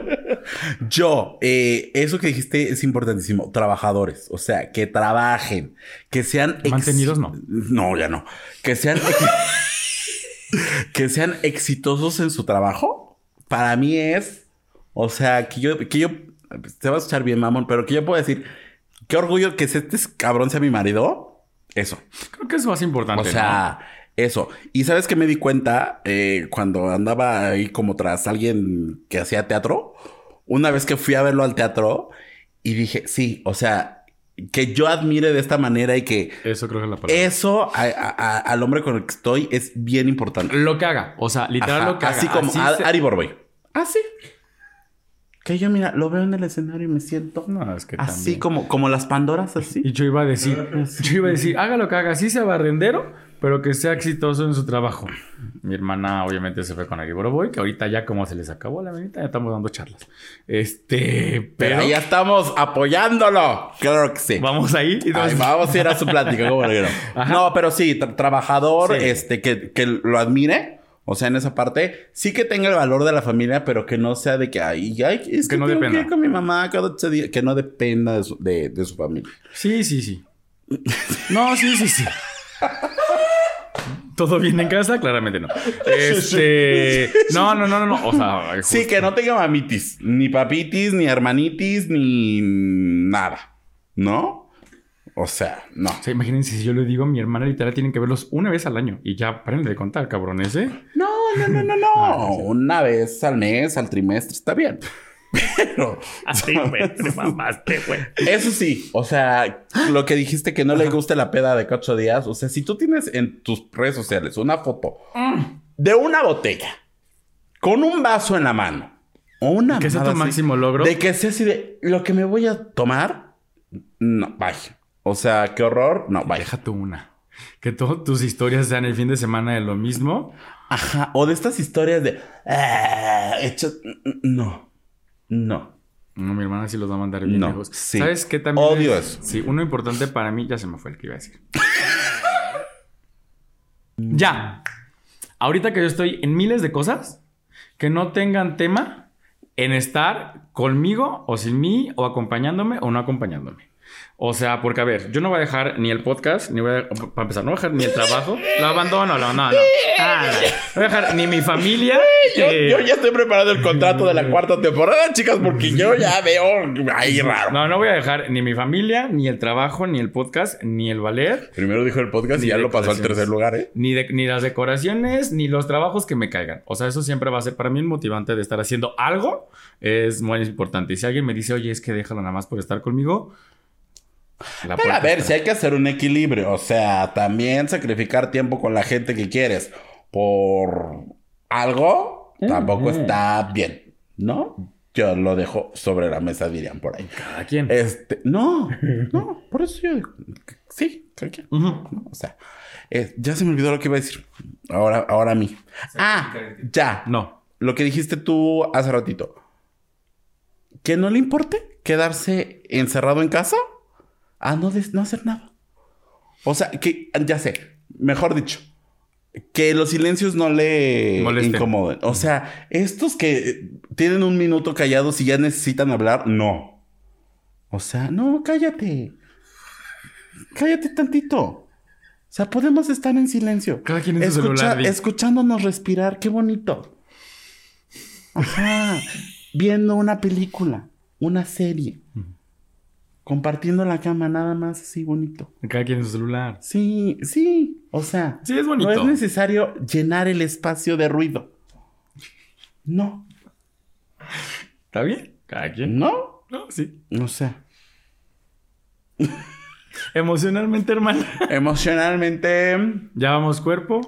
yo, eh, eso que dijiste es importantísimo. Trabajadores. O sea, que trabajen. Que sean... ex- Mantenidos, no. No, ya no. Que sean... ex- que sean exitosos en su trabajo. Para mí es... O sea, que yo... Que yo te va a escuchar bien, mamón, pero que yo puedo decir... Qué orgullo que este cabrón sea mi marido. Eso. Creo que es más importante. O sea, eso. Y sabes que me di cuenta eh, cuando andaba ahí como tras alguien que hacía teatro. Una vez que fui a verlo al teatro y dije, sí, o sea, que yo admire de esta manera y que Eso creo que es la palabra. eso a- a- a- al hombre con el que estoy es bien importante. Lo que haga. O sea, literal Ajá, lo que haga. así como Así Ari Boroboy. Ah, sí. Que yo, mira, lo veo en el escenario y me siento No, es que así también. como, como las Pandoras, así. Y yo iba a decir, yo iba a decir, haga lo que haga, sí sea barrendero, pero que sea exitoso en su trabajo. Mi hermana obviamente se fue con Ari Boroboy, que ahorita ya como se les acabó la venita, ya estamos dando charlas. Este, Pero pero ya estamos apoyándolo. Claro que sí. vamos ahí. y Ay, vamos a ir a su plática, ¿cómo que no? No, pero sí, tra- trabajador, Sí. este, que, que lo admire. O sea, en esa parte, sí que tenga el valor de la familia, pero que no sea de que, ay, ay es que, Que no tengo dependa. ir con mi mamá cada ocho días. Que no dependa de su, de, de su familia. Sí, sí, sí. No, sí, sí, sí. ¿Todo bien en casa? Claramente no. Este. No, no, no, no, no. O sea, Sí, que no tenga mamitis, ni papitis, ni hermanitis, ni nada. ¿No? O sea, no. O sea, imagínense si yo le digo a mi hermana literal tienen que verlos una vez al año y ya paren de contar, cabrones, ¿eh? No, no, no, no, no. Una vez al mes, al trimestre, está bien. Pero. Así, güey, te mamaste, güey. Eso sí, o sea, lo que dijiste que no le gusta la peda de ocho días, o sea, si tú tienes en tus redes sociales una foto de una botella con un vaso en la mano o una Que sea tu así, máximo logro. de que sea así de lo que me voy a tomar, no, vaya. O sea, qué horror, no, vaya. Déjate una. Que todas tus historias sean el fin de semana de lo mismo. Ajá, o de estas historias de ah, hechos, no, no. No, mi hermana sí los va a mandar bien No, lejos. sí. ¿Sabes qué también? Odio es? eso. Sí, uno importante para mí, ya se me fue el que iba a decir. ya. Ahorita que yo estoy en miles de cosas que no tengan tema en estar conmigo o sin mí o acompañándome o no acompañándome. O sea, porque a ver, yo no voy a dejar ni el podcast, ni voy a, para empezar, no voy a dejar ni el trabajo, lo abandono, no, no, no. Ah, no. No voy a dejar ni mi familia. Yo, eh, yo ya estoy preparando el contrato de la cuarta temporada, chicas, porque yo ya veo ahí raro. No, no voy a dejar ni mi familia, ni el trabajo, ni el podcast, ni el valer, Primero dijo el podcast y ya lo pasó al tercer lugar, ¿eh? ni, de- ni las decoraciones, ni los trabajos que me caigan. O sea, eso siempre va a ser para mí motivante de estar haciendo algo. Es muy importante. Y si alguien me dice, oye, es que déjalo nada más por estar conmigo. La Pero a ver, está- si hay que hacer un equilibrio, o sea, también sacrificar tiempo con la gente que quieres por algo, tampoco está bien, ¿no? Yo lo dejo sobre la mesa, dirían por ahí. Cada quien. Este, no, no, por eso yo digo, sí, cada quien. O sea, eh, ya se me olvidó lo que iba a decir. Ahora, ahora a mí. Ah, ya. No. Lo que dijiste tú hace ratito. Que no le importe quedarse encerrado en casa a no, des- no hacer nada. O sea, que ya sé, mejor dicho, que los silencios no le Molesten. incomoden. O sea, estos que tienen un minuto callados y ya necesitan hablar, no. O sea, no, cállate. Cállate tantito. O sea, podemos estar en silencio. Cada quien en su celular. Escuchándonos respirar, qué bonito. Ajá. Viendo una película, una serie. Compartiendo la cama, nada más así bonito. Cada quien en su celular. Sí, sí. O sea, Sí, es bonito. no es necesario llenar el espacio de ruido. No, ¿Está bien? Cada quien. no, No, sí. no sé. Emocionalmente, hermana. Emocionalmente, Ya vamos cuerpo.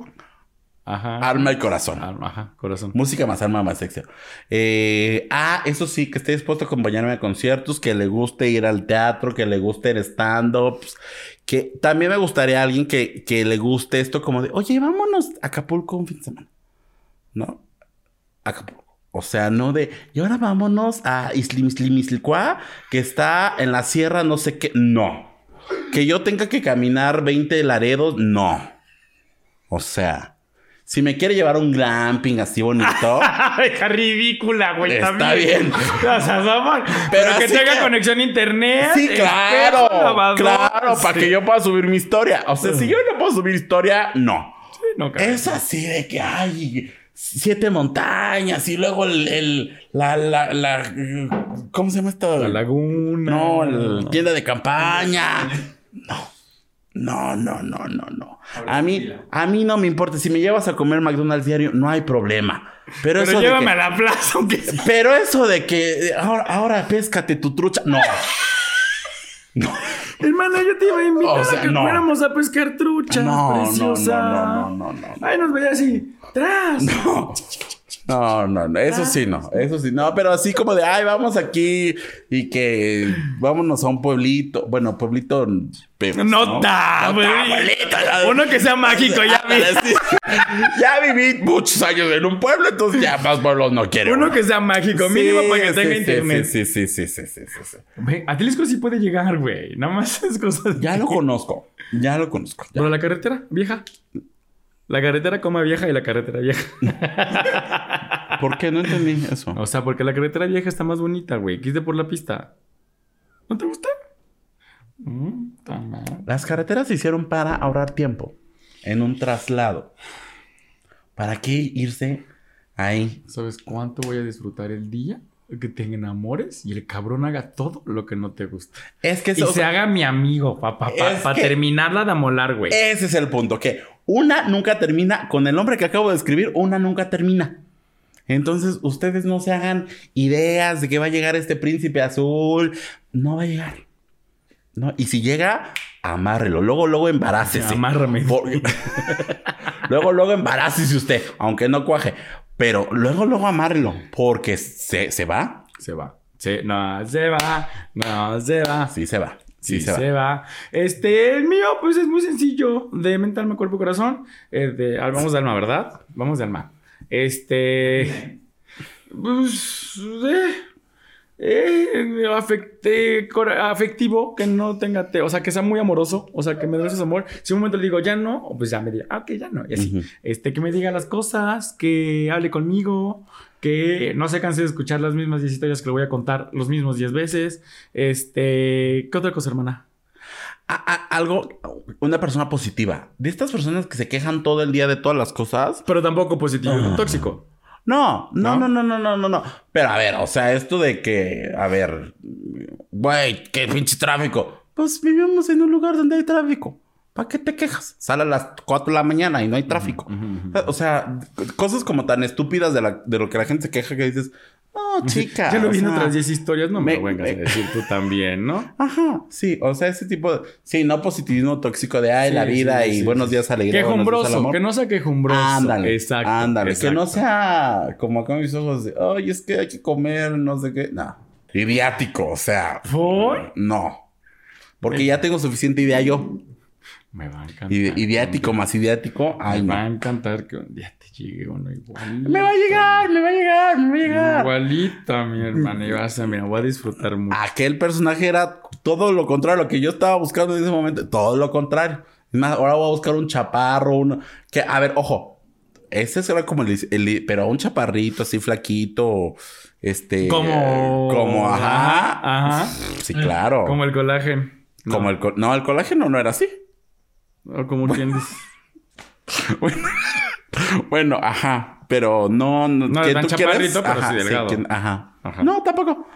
Ajá. alma y corazón. Alma, Ajá, corazón. Música más alma más sexo. Eh, ah, eso sí, que esté dispuesto a acompañarme a conciertos, que le guste ir al teatro, que le guste el stand-ups. Que también me gustaría alguien que, que le guste esto como de, oye, vámonos a Acapulco un fin de semana. ¿No? Acapulco. O sea, no de, y ahora vámonos a Islimislimizlicua, que está en la sierra, no sé qué. No. Que yo tenga que caminar 20 laredos, no. O sea, si me quiere llevar un glamping así bonito. Deja ridícula, güey. Está bien. O sea, somos- Pero Pero, que tenga que- conexión a internet. Sí, claro. Claro, para que yo pueda subir mi historia. O sea, si yo no puedo subir historia, no. Sí, no. Es así de que hay siete montañas y luego el, el- la, la, la, ¿cómo se llama esto? La laguna. No, la tienda de campaña. No. No, no, no, no, no. A mí, a mí no me importa. Si me llevas a comer McDonald's diario, no hay problema. Pero, Pero eso de llévame que- a la plaza, aunque sea. pero eso de que ahora, ahora péscate tu trucha. No. No. Hermana, yo te iba a invitar O sea, a que no. fuéramos a pescar truchas, no, preciosa. no, no, no, no, no. Ay, nos veía así. ¡Tras! No, no, no, eso sí no, eso sí no, pero así como de, ay, vamos aquí y que vámonos a un pueblito, bueno, pueblito... pe- No pueblito, ya- Uno que sea mágico, ya vi. Sí. Ya viví muchos años en un pueblo, entonces ya más pueblos no quiero. Uno que sea mágico, mínimo para que Sí, tenga sí, internet. Sí, sí, sí, sí, sí, sí, sí. Güey, a Telisco sí puede llegar, güey. Nada más es cosas. Ya lo conozco, ya lo conozco. ya. Pero la carretera vieja. La carretera coma vieja y la carretera vieja. ¿Por qué? No entendí eso. O sea, porque la carretera vieja está más bonita, güey. Quiste por la pista. ¿No te gusta? Mm. Las carreteras se hicieron para ahorrar tiempo en un traslado. ¿Para qué irse ahí? ¿Sabes cuánto voy a disfrutar el día? Que te enamores y el cabrón haga todo lo que no te gusta. Es que Y eso, se haga mi amigo para Es que- terminarla de amolar, güey. ese es el punto, que una nunca termina, con el nombre que acabo de escribir, una nunca termina. Entonces, ustedes no se hagan ideas de que va a llegar este príncipe azul. No va a llegar. No, y si llega, amárrelo. Luego, luego embarácese. Amárrame. Luego, luego embarácese usted, aunque no cuaje. Pero luego, luego amárrelo. Porque se, se va. Se va. Se, no, se va. No, se va. Sí, se va. Sí, Sí, se va. se va. Este, el mío, pues es muy sencillo. De mental, alma, cuerpo, corazón. Eh, de, vamos de alma, ¿verdad? Vamos de alma. Este. Pues. Eh, eh, afecte- afectivo, que no tenga. te- o sea, que sea muy amoroso. O sea, que me des amor. Si un momento le digo ya no, pues ya me diga, ah, ok, ya no. Y así. Este, que me diga las cosas, que hable conmigo, que no se canse de escuchar las mismas 10 historias que le voy a contar los mismos 10 veces. Este, ¿qué otra cosa, hermana? A- a- algo, una persona positiva. De estas personas que se quejan todo el día de todas las cosas. Pero tampoco positivo, tóxico. No, no, ¿No? no, no, no, no, no. Pero a ver, o sea, esto de que, a ver, güey, qué pinche tráfico. Pues vivimos en un lugar donde hay tráfico. ¿Para qué te quejas? Sale a las 4 de la mañana y no hay tráfico. O sea, cosas como tan estúpidas de, la- de lo que la gente se queja que dices, no, chica. Yo lo vi en otras 10 historias, no me, me- lo vengas a decir tú también, ¿no? Ajá, sí, o sea, ese tipo de... Sí, no positivismo tóxico de, ay, Sí, la vida sí, y sí, buenos sí. días, alegría. buenos días, al Quejumbroso, que no sea quejumbroso. Ándale. Exacto. Ándale. Que no sea como acá mis ojos de, ay, es que hay que comer, no sé qué. No. Idiático, o sea. ¿Por? No. Porque ya tengo suficiente idea yo. Me va a encantar. Ide- Idiático más idiático. Ay, Me no. va a encantar que un día te llegue uno igual. Me va a llegar, me va a llegar, me va a llegar. Igualita, mi hermana. Y vas a, mira, voy a disfrutar mucho. Aquel personaje era todo lo contrario a lo que yo estaba buscando en ese momento. Todo lo contrario. Es más, ahora voy a buscar un chaparro, uno. Que, a ver, ojo. Ese era como el, el- pero un chaparrito así flaquito. Este. Como. Como, ajá. Ajá. Sí, claro. Como el colágeno. No. Como el. No, el colágeno no era así. O como quien dice. Bueno, bueno, ajá. Pero no. No, No que tan tú quieras- pero ajá, sí delgado. que- ajá. Ajá. No, tampoco.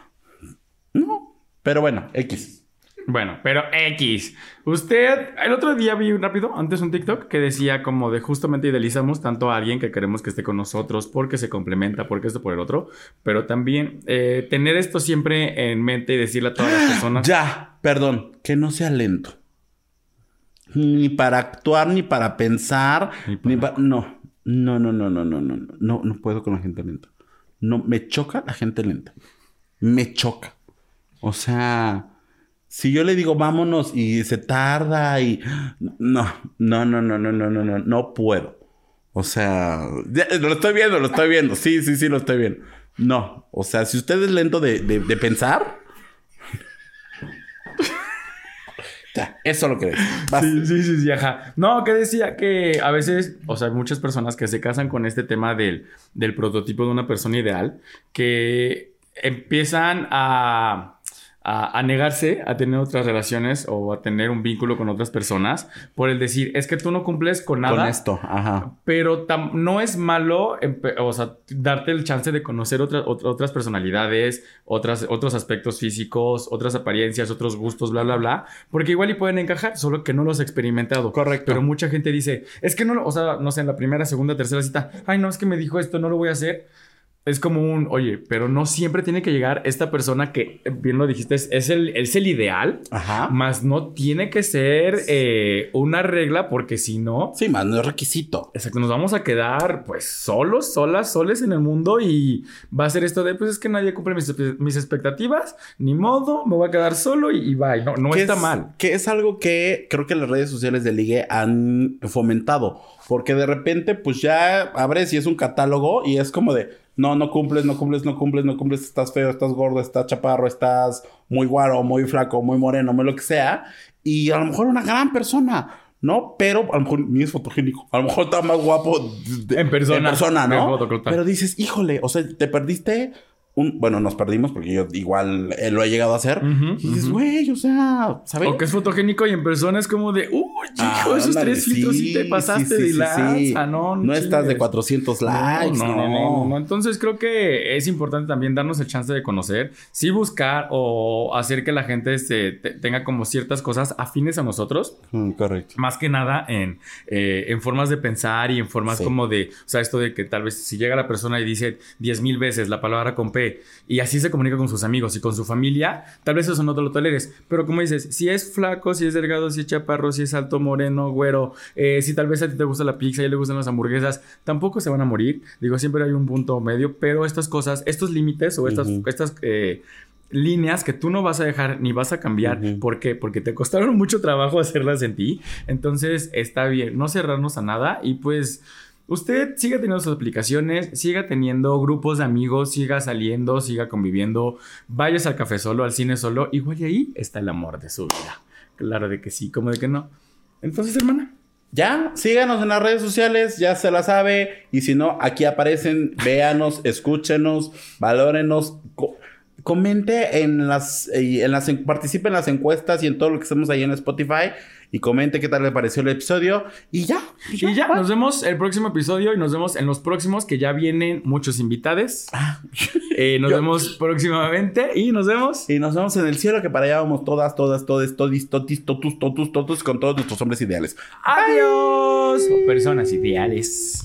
No. Pero bueno, X. Bueno, pero X. Usted, el otro día vi rápido, antes un TikTok que decía como de justamente idealizamos tanto a alguien que queremos que esté con nosotros porque se complementa, porque esto por el otro, pero también eh, tener esto siempre en mente y decirle a todas las personas. Ya, perdón, que no sea lento. Ni para actuar, ni para pensar, Ni ni para... No, no, no, no, no, no, no, no, no, no puedo con la gente lenta. No, me choca la gente lenta. Me choca. O sea, si yo le digo vámonos y se tarda y... No, no, no, no, no, no, no, no, no puedo. O sea, ya, lo estoy viendo, lo estoy viendo. Sí, sí, sí, lo estoy viendo. No, o sea, si usted es lento de, de, de pensar... Ya, eso lo que. Basta. Sí, sí, sí, sí, ajá. No, que decía que a veces, o sea, hay muchas personas que se casan con este tema del, del prototipo de una persona ideal, que empiezan a, a, a negarse a tener otras relaciones o a tener un vínculo con otras personas por el decir, es que tú no cumples con nada. Con esto, ajá. Pero tam- no es malo, o sea, darte el chance de conocer otras ot- otras personalidades, otras, otros aspectos físicos, otras apariencias, otros gustos, bla, bla, bla. Porque igual y pueden encajar, solo que no los he experimentado. Correcto. Pero mucha gente dice, es que no, lo- o sea, no sé, en la primera, segunda, tercera cita, ay, no, es que me dijo esto, no lo voy a hacer. Es como un, oye, pero no siempre tiene que llegar esta persona que, bien lo dijiste, es, es el, es el ideal, Ajá. más no tiene que ser eh, una regla porque si no, Sí, más no es requisito. exacto, nos vamos a quedar pues solos, solas, soles en el mundo y va a ser esto de, pues es que nadie cumple mis, mis expectativas, ni modo, me voy a quedar solo y, y bye. No, no está es- mal. Que es algo que creo que las redes sociales de Ligue han fomentado. Porque de repente, pues ya abres y es un catálogo y es como de, no, no cumples, no cumples, no cumples, no cumples, estás feo, estás gordo, estás chaparro, estás muy guaro, muy flaco, muy moreno, muy lo que sea. Y a lo mejor una gran persona, ¿no? Pero a lo mejor ni es fotogénico. A lo mejor está más guapo En persona. En persona, ¿no? Pero dices, híjole, o sea, te perdiste un... Bueno, nos perdimos porque yo igual eh, lo he llegado a hacer. Ujú, y dices, güey, o sea, ¿sabes? O que es fotogénico y en persona es como de, uy, Ah, hijo, esos ándale, tres filtros sí, te pasaste de lanza, no, No estás de chingues. 400 likes, no, no, no, no, no, no. Entonces creo que es importante también darnos el chance de conocer, sí buscar o hacer que la gente se te- tenga como ciertas cosas afines a nosotros, Mm, correcto. más que nada en, eh, en formas de pensar y en formas Sí. como de, o sea, esto de que tal vez si llega la persona y dice 10 mil veces la palabra con Y así se comunica con sus amigos y con su familia, tal vez eso no te lo toleres. Pero como dices, si es flaco, si es delgado, si es chaparro, si es alto, moreno, güero, eh, si tal vez a ti te gusta la pizza y le gustan las hamburguesas, tampoco se van a morir. Digo, siempre hay un punto medio, pero estas cosas, estos límites o estas, estas eh, líneas que tú no vas a dejar ni vas a cambiar. Ujú. ¿Por qué? Porque te costaron mucho trabajo hacerlas en ti. Entonces está bien, no cerrarnos a nada y pues usted siga teniendo sus aplicaciones, siga teniendo grupos de amigos, siga saliendo, siga conviviendo, vayas al café solo, al cine solo, igual y ahí está el amor de su vida. Claro de que sí, como de que no. Entonces, hermana. Ya, síganos en las redes sociales, ya se la sabe. Y si no, aquí aparecen, véanos, escúchenos, valórenos. Comente en las, eh, en las, participe en las encuestas y en todo lo que hacemos ahí en Spotify. Y comente qué tal le pareció el episodio. Y ya. Y ya, nos vemos el próximo episodio y nos vemos en los próximos que ya vienen muchos invitados. Eh, nos Yo- vemos próximamente y nos vemos. Y nos vemos en el cielo, que para allá vamos todas, todas, todas, todis, totis, totus, totus, totus, con todos nuestros hombres ideales. Adiós. O personas ideales.